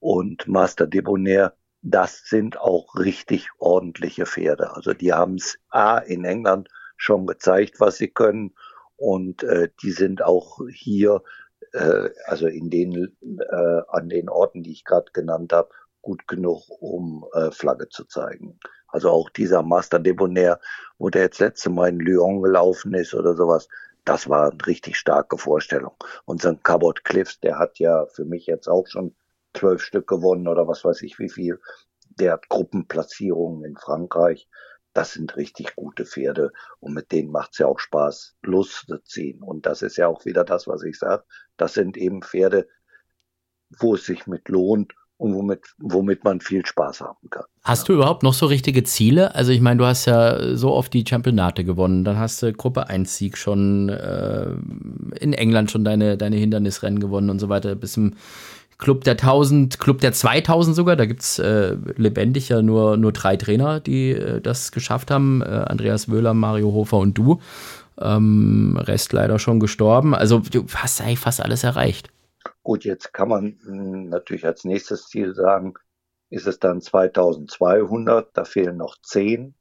S1: und Master Debonair, das sind auch richtig ordentliche Pferde. Also die haben es A in England schon gezeigt, was sie können. Und äh, die sind auch hier äh, also in den, äh, an den Orten, die ich gerade genannt habe, gut genug, um äh, Flagge zu zeigen. Also auch dieser Master Debonair, wo der jetzt letzte Mal in Lyon gelaufen ist oder sowas, das war eine richtig starke Vorstellung. Und St. Cabot Cliffs, der hat ja für mich jetzt auch schon zwölf Stück gewonnen oder was weiß ich wie viel. Der hat Gruppenplatzierungen in Frankreich. Das sind richtig gute Pferde und mit denen macht es ja auch Spaß, Lust zu ziehen. Und das ist ja auch wieder das, was ich sage. Das sind eben Pferde, wo es sich mit lohnt und womit, womit man viel Spaß haben kann.
S3: Hast du überhaupt noch so richtige Ziele? Also ich meine, du hast ja so oft die Championate gewonnen, dann hast du Gruppe 1 Sieg schon äh, in England schon deine, deine Hindernisrennen gewonnen und so weiter, bis im Club der 1000, Club der 2000 sogar, da gibt es äh, lebendig ja nur, nur drei Trainer, die äh, das geschafft haben, äh, Andreas Wöhler, Mario Hofer und du. Ähm, Rest leider schon gestorben. Also du hast eigentlich fast alles erreicht.
S1: Gut, jetzt kann man hm, natürlich als nächstes Ziel sagen, ist es dann 2200, da fehlen noch 10.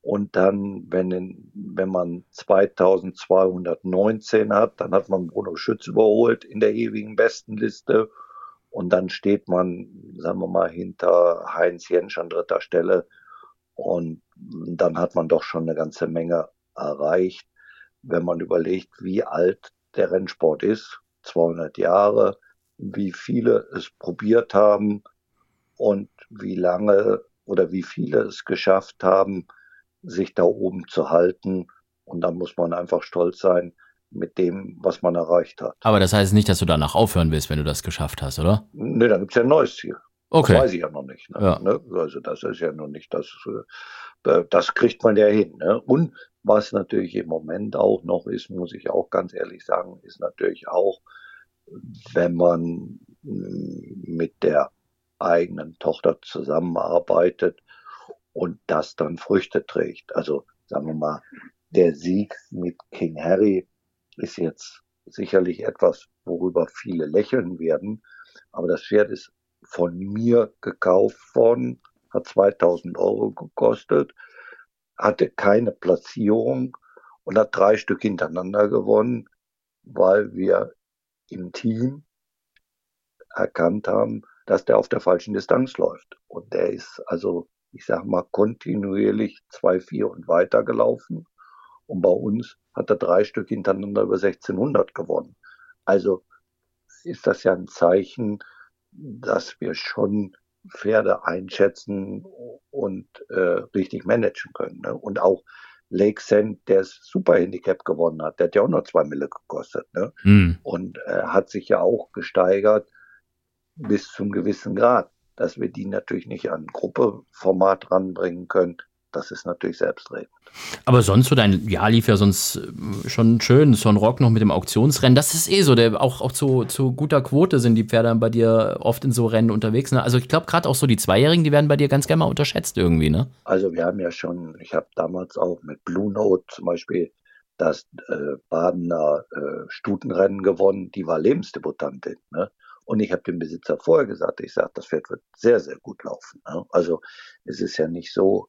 S1: Und dann, wenn, in, wenn man 2219 hat, dann hat man Bruno Schütz überholt in der ewigen Bestenliste. Und dann steht man, sagen wir mal, hinter Heinz Jensch an dritter Stelle. Und dann hat man doch schon eine ganze Menge erreicht, wenn man überlegt, wie alt der Rennsport ist. 200 Jahre, wie viele es probiert haben und wie lange oder wie viele es geschafft haben, sich da oben zu halten. Und da muss man einfach stolz sein mit dem, was man erreicht hat.
S3: Aber das heißt nicht, dass du danach aufhören willst, wenn du das geschafft hast, oder?
S1: Nee, dann gibt es ja ein neues Ziel.
S3: Okay.
S1: Das weiß ich ja noch nicht. Ne?
S3: Ja.
S1: Ne? Also das ist ja noch nicht, das, äh, das kriegt man ja hin. Ne? Und was natürlich im Moment auch noch ist, muss ich auch ganz ehrlich sagen, ist natürlich auch, wenn man mm, mit der eigenen Tochter zusammenarbeitet und das dann Früchte trägt. Also sagen wir mal, der Sieg mit King Harry ist jetzt sicherlich etwas, worüber viele lächeln werden, aber das Pferd ist von mir gekauft worden, hat 2000 Euro gekostet, hatte keine Platzierung und hat drei Stück hintereinander gewonnen, weil wir im Team erkannt haben, dass der auf der falschen Distanz läuft. Und der ist also, ich sag mal, kontinuierlich 2-4 und weiter gelaufen. Und bei uns hat er drei Stück hintereinander über 1600 gewonnen. Also ist das ja ein Zeichen, dass wir schon Pferde einschätzen und äh, richtig managen können. Ne? Und auch Lake Sand, der das Super Handicap gewonnen hat, der hat ja auch noch zwei Mille gekostet. Ne?
S3: Hm.
S1: Und äh, hat sich ja auch gesteigert bis zum gewissen Grad. Dass wir die natürlich nicht an Gruppeformat ranbringen können, das ist natürlich selbstredend.
S3: Aber sonst so dein Jahr lief ja sonst äh, schon schön. Son Rock noch mit dem Auktionsrennen. Das ist eh so. Der, auch auch zu, zu guter Quote sind die Pferde bei dir oft in so Rennen unterwegs. Ne? Also ich glaube gerade auch so die Zweijährigen, die werden bei dir ganz gerne mal unterschätzt irgendwie, ne?
S1: Also wir haben ja schon, ich habe damals auch mit Blue Note zum Beispiel das äh, Badener äh, Stutenrennen gewonnen. Die war Lebensdebutantin. Ne? Und ich habe dem Besitzer vorher gesagt, ich sage, das Pferd wird sehr, sehr gut laufen. Ne? Also es ist ja nicht so,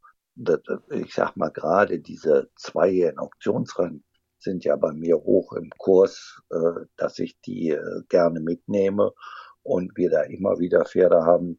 S1: ich sag mal gerade diese zweijährigen Auktionsrennen sind ja bei mir hoch im Kurs, äh, dass ich die äh, gerne mitnehme und wir da immer wieder Pferde haben,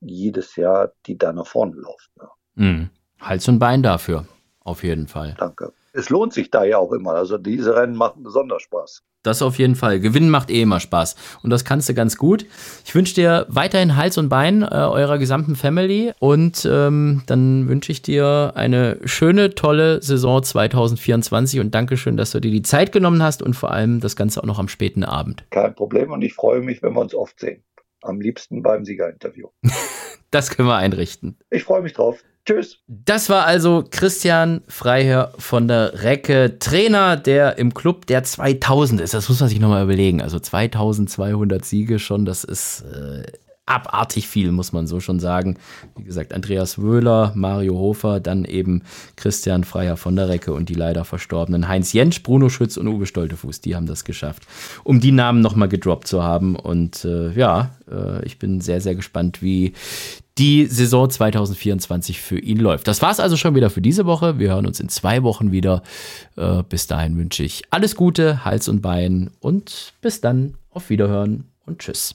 S1: jedes Jahr, die da nach vorne laufen.
S3: Mhm. Hals und Bein dafür, auf jeden Fall.
S1: Danke. Es lohnt sich da ja auch immer. Also diese Rennen machen besonders Spaß.
S3: Das auf jeden Fall. Gewinnen macht eh immer Spaß. Und das kannst du ganz gut. Ich wünsche dir weiterhin Hals und Bein äh, eurer gesamten Family. Und ähm, dann wünsche ich dir eine schöne, tolle Saison 2024. Und Dankeschön, dass du dir die Zeit genommen hast und vor allem das Ganze auch noch am späten Abend.
S1: Kein Problem. Und ich freue mich, wenn wir uns oft sehen. Am liebsten beim Siegerinterview.
S3: das können wir einrichten.
S1: Ich freue mich drauf. Tschüss.
S3: Das war also Christian Freiherr von der Recke, Trainer, der im Club der 2000 ist. Das muss man sich nochmal überlegen. Also 2200 Siege schon, das ist äh, abartig viel, muss man so schon sagen. Wie gesagt, Andreas Wöhler, Mario Hofer, dann eben Christian Freier von der Recke und die leider verstorbenen Heinz Jentsch, Bruno Schütz und Uwe Stoltefuß, die haben das geschafft, um die Namen nochmal gedroppt zu haben. Und äh, ja, äh, ich bin sehr, sehr gespannt, wie die Saison 2024 für ihn läuft. Das war es also schon wieder für diese Woche. Wir hören uns in zwei Wochen wieder. Äh, bis dahin wünsche ich alles Gute, Hals und Bein und bis dann. Auf Wiederhören und tschüss.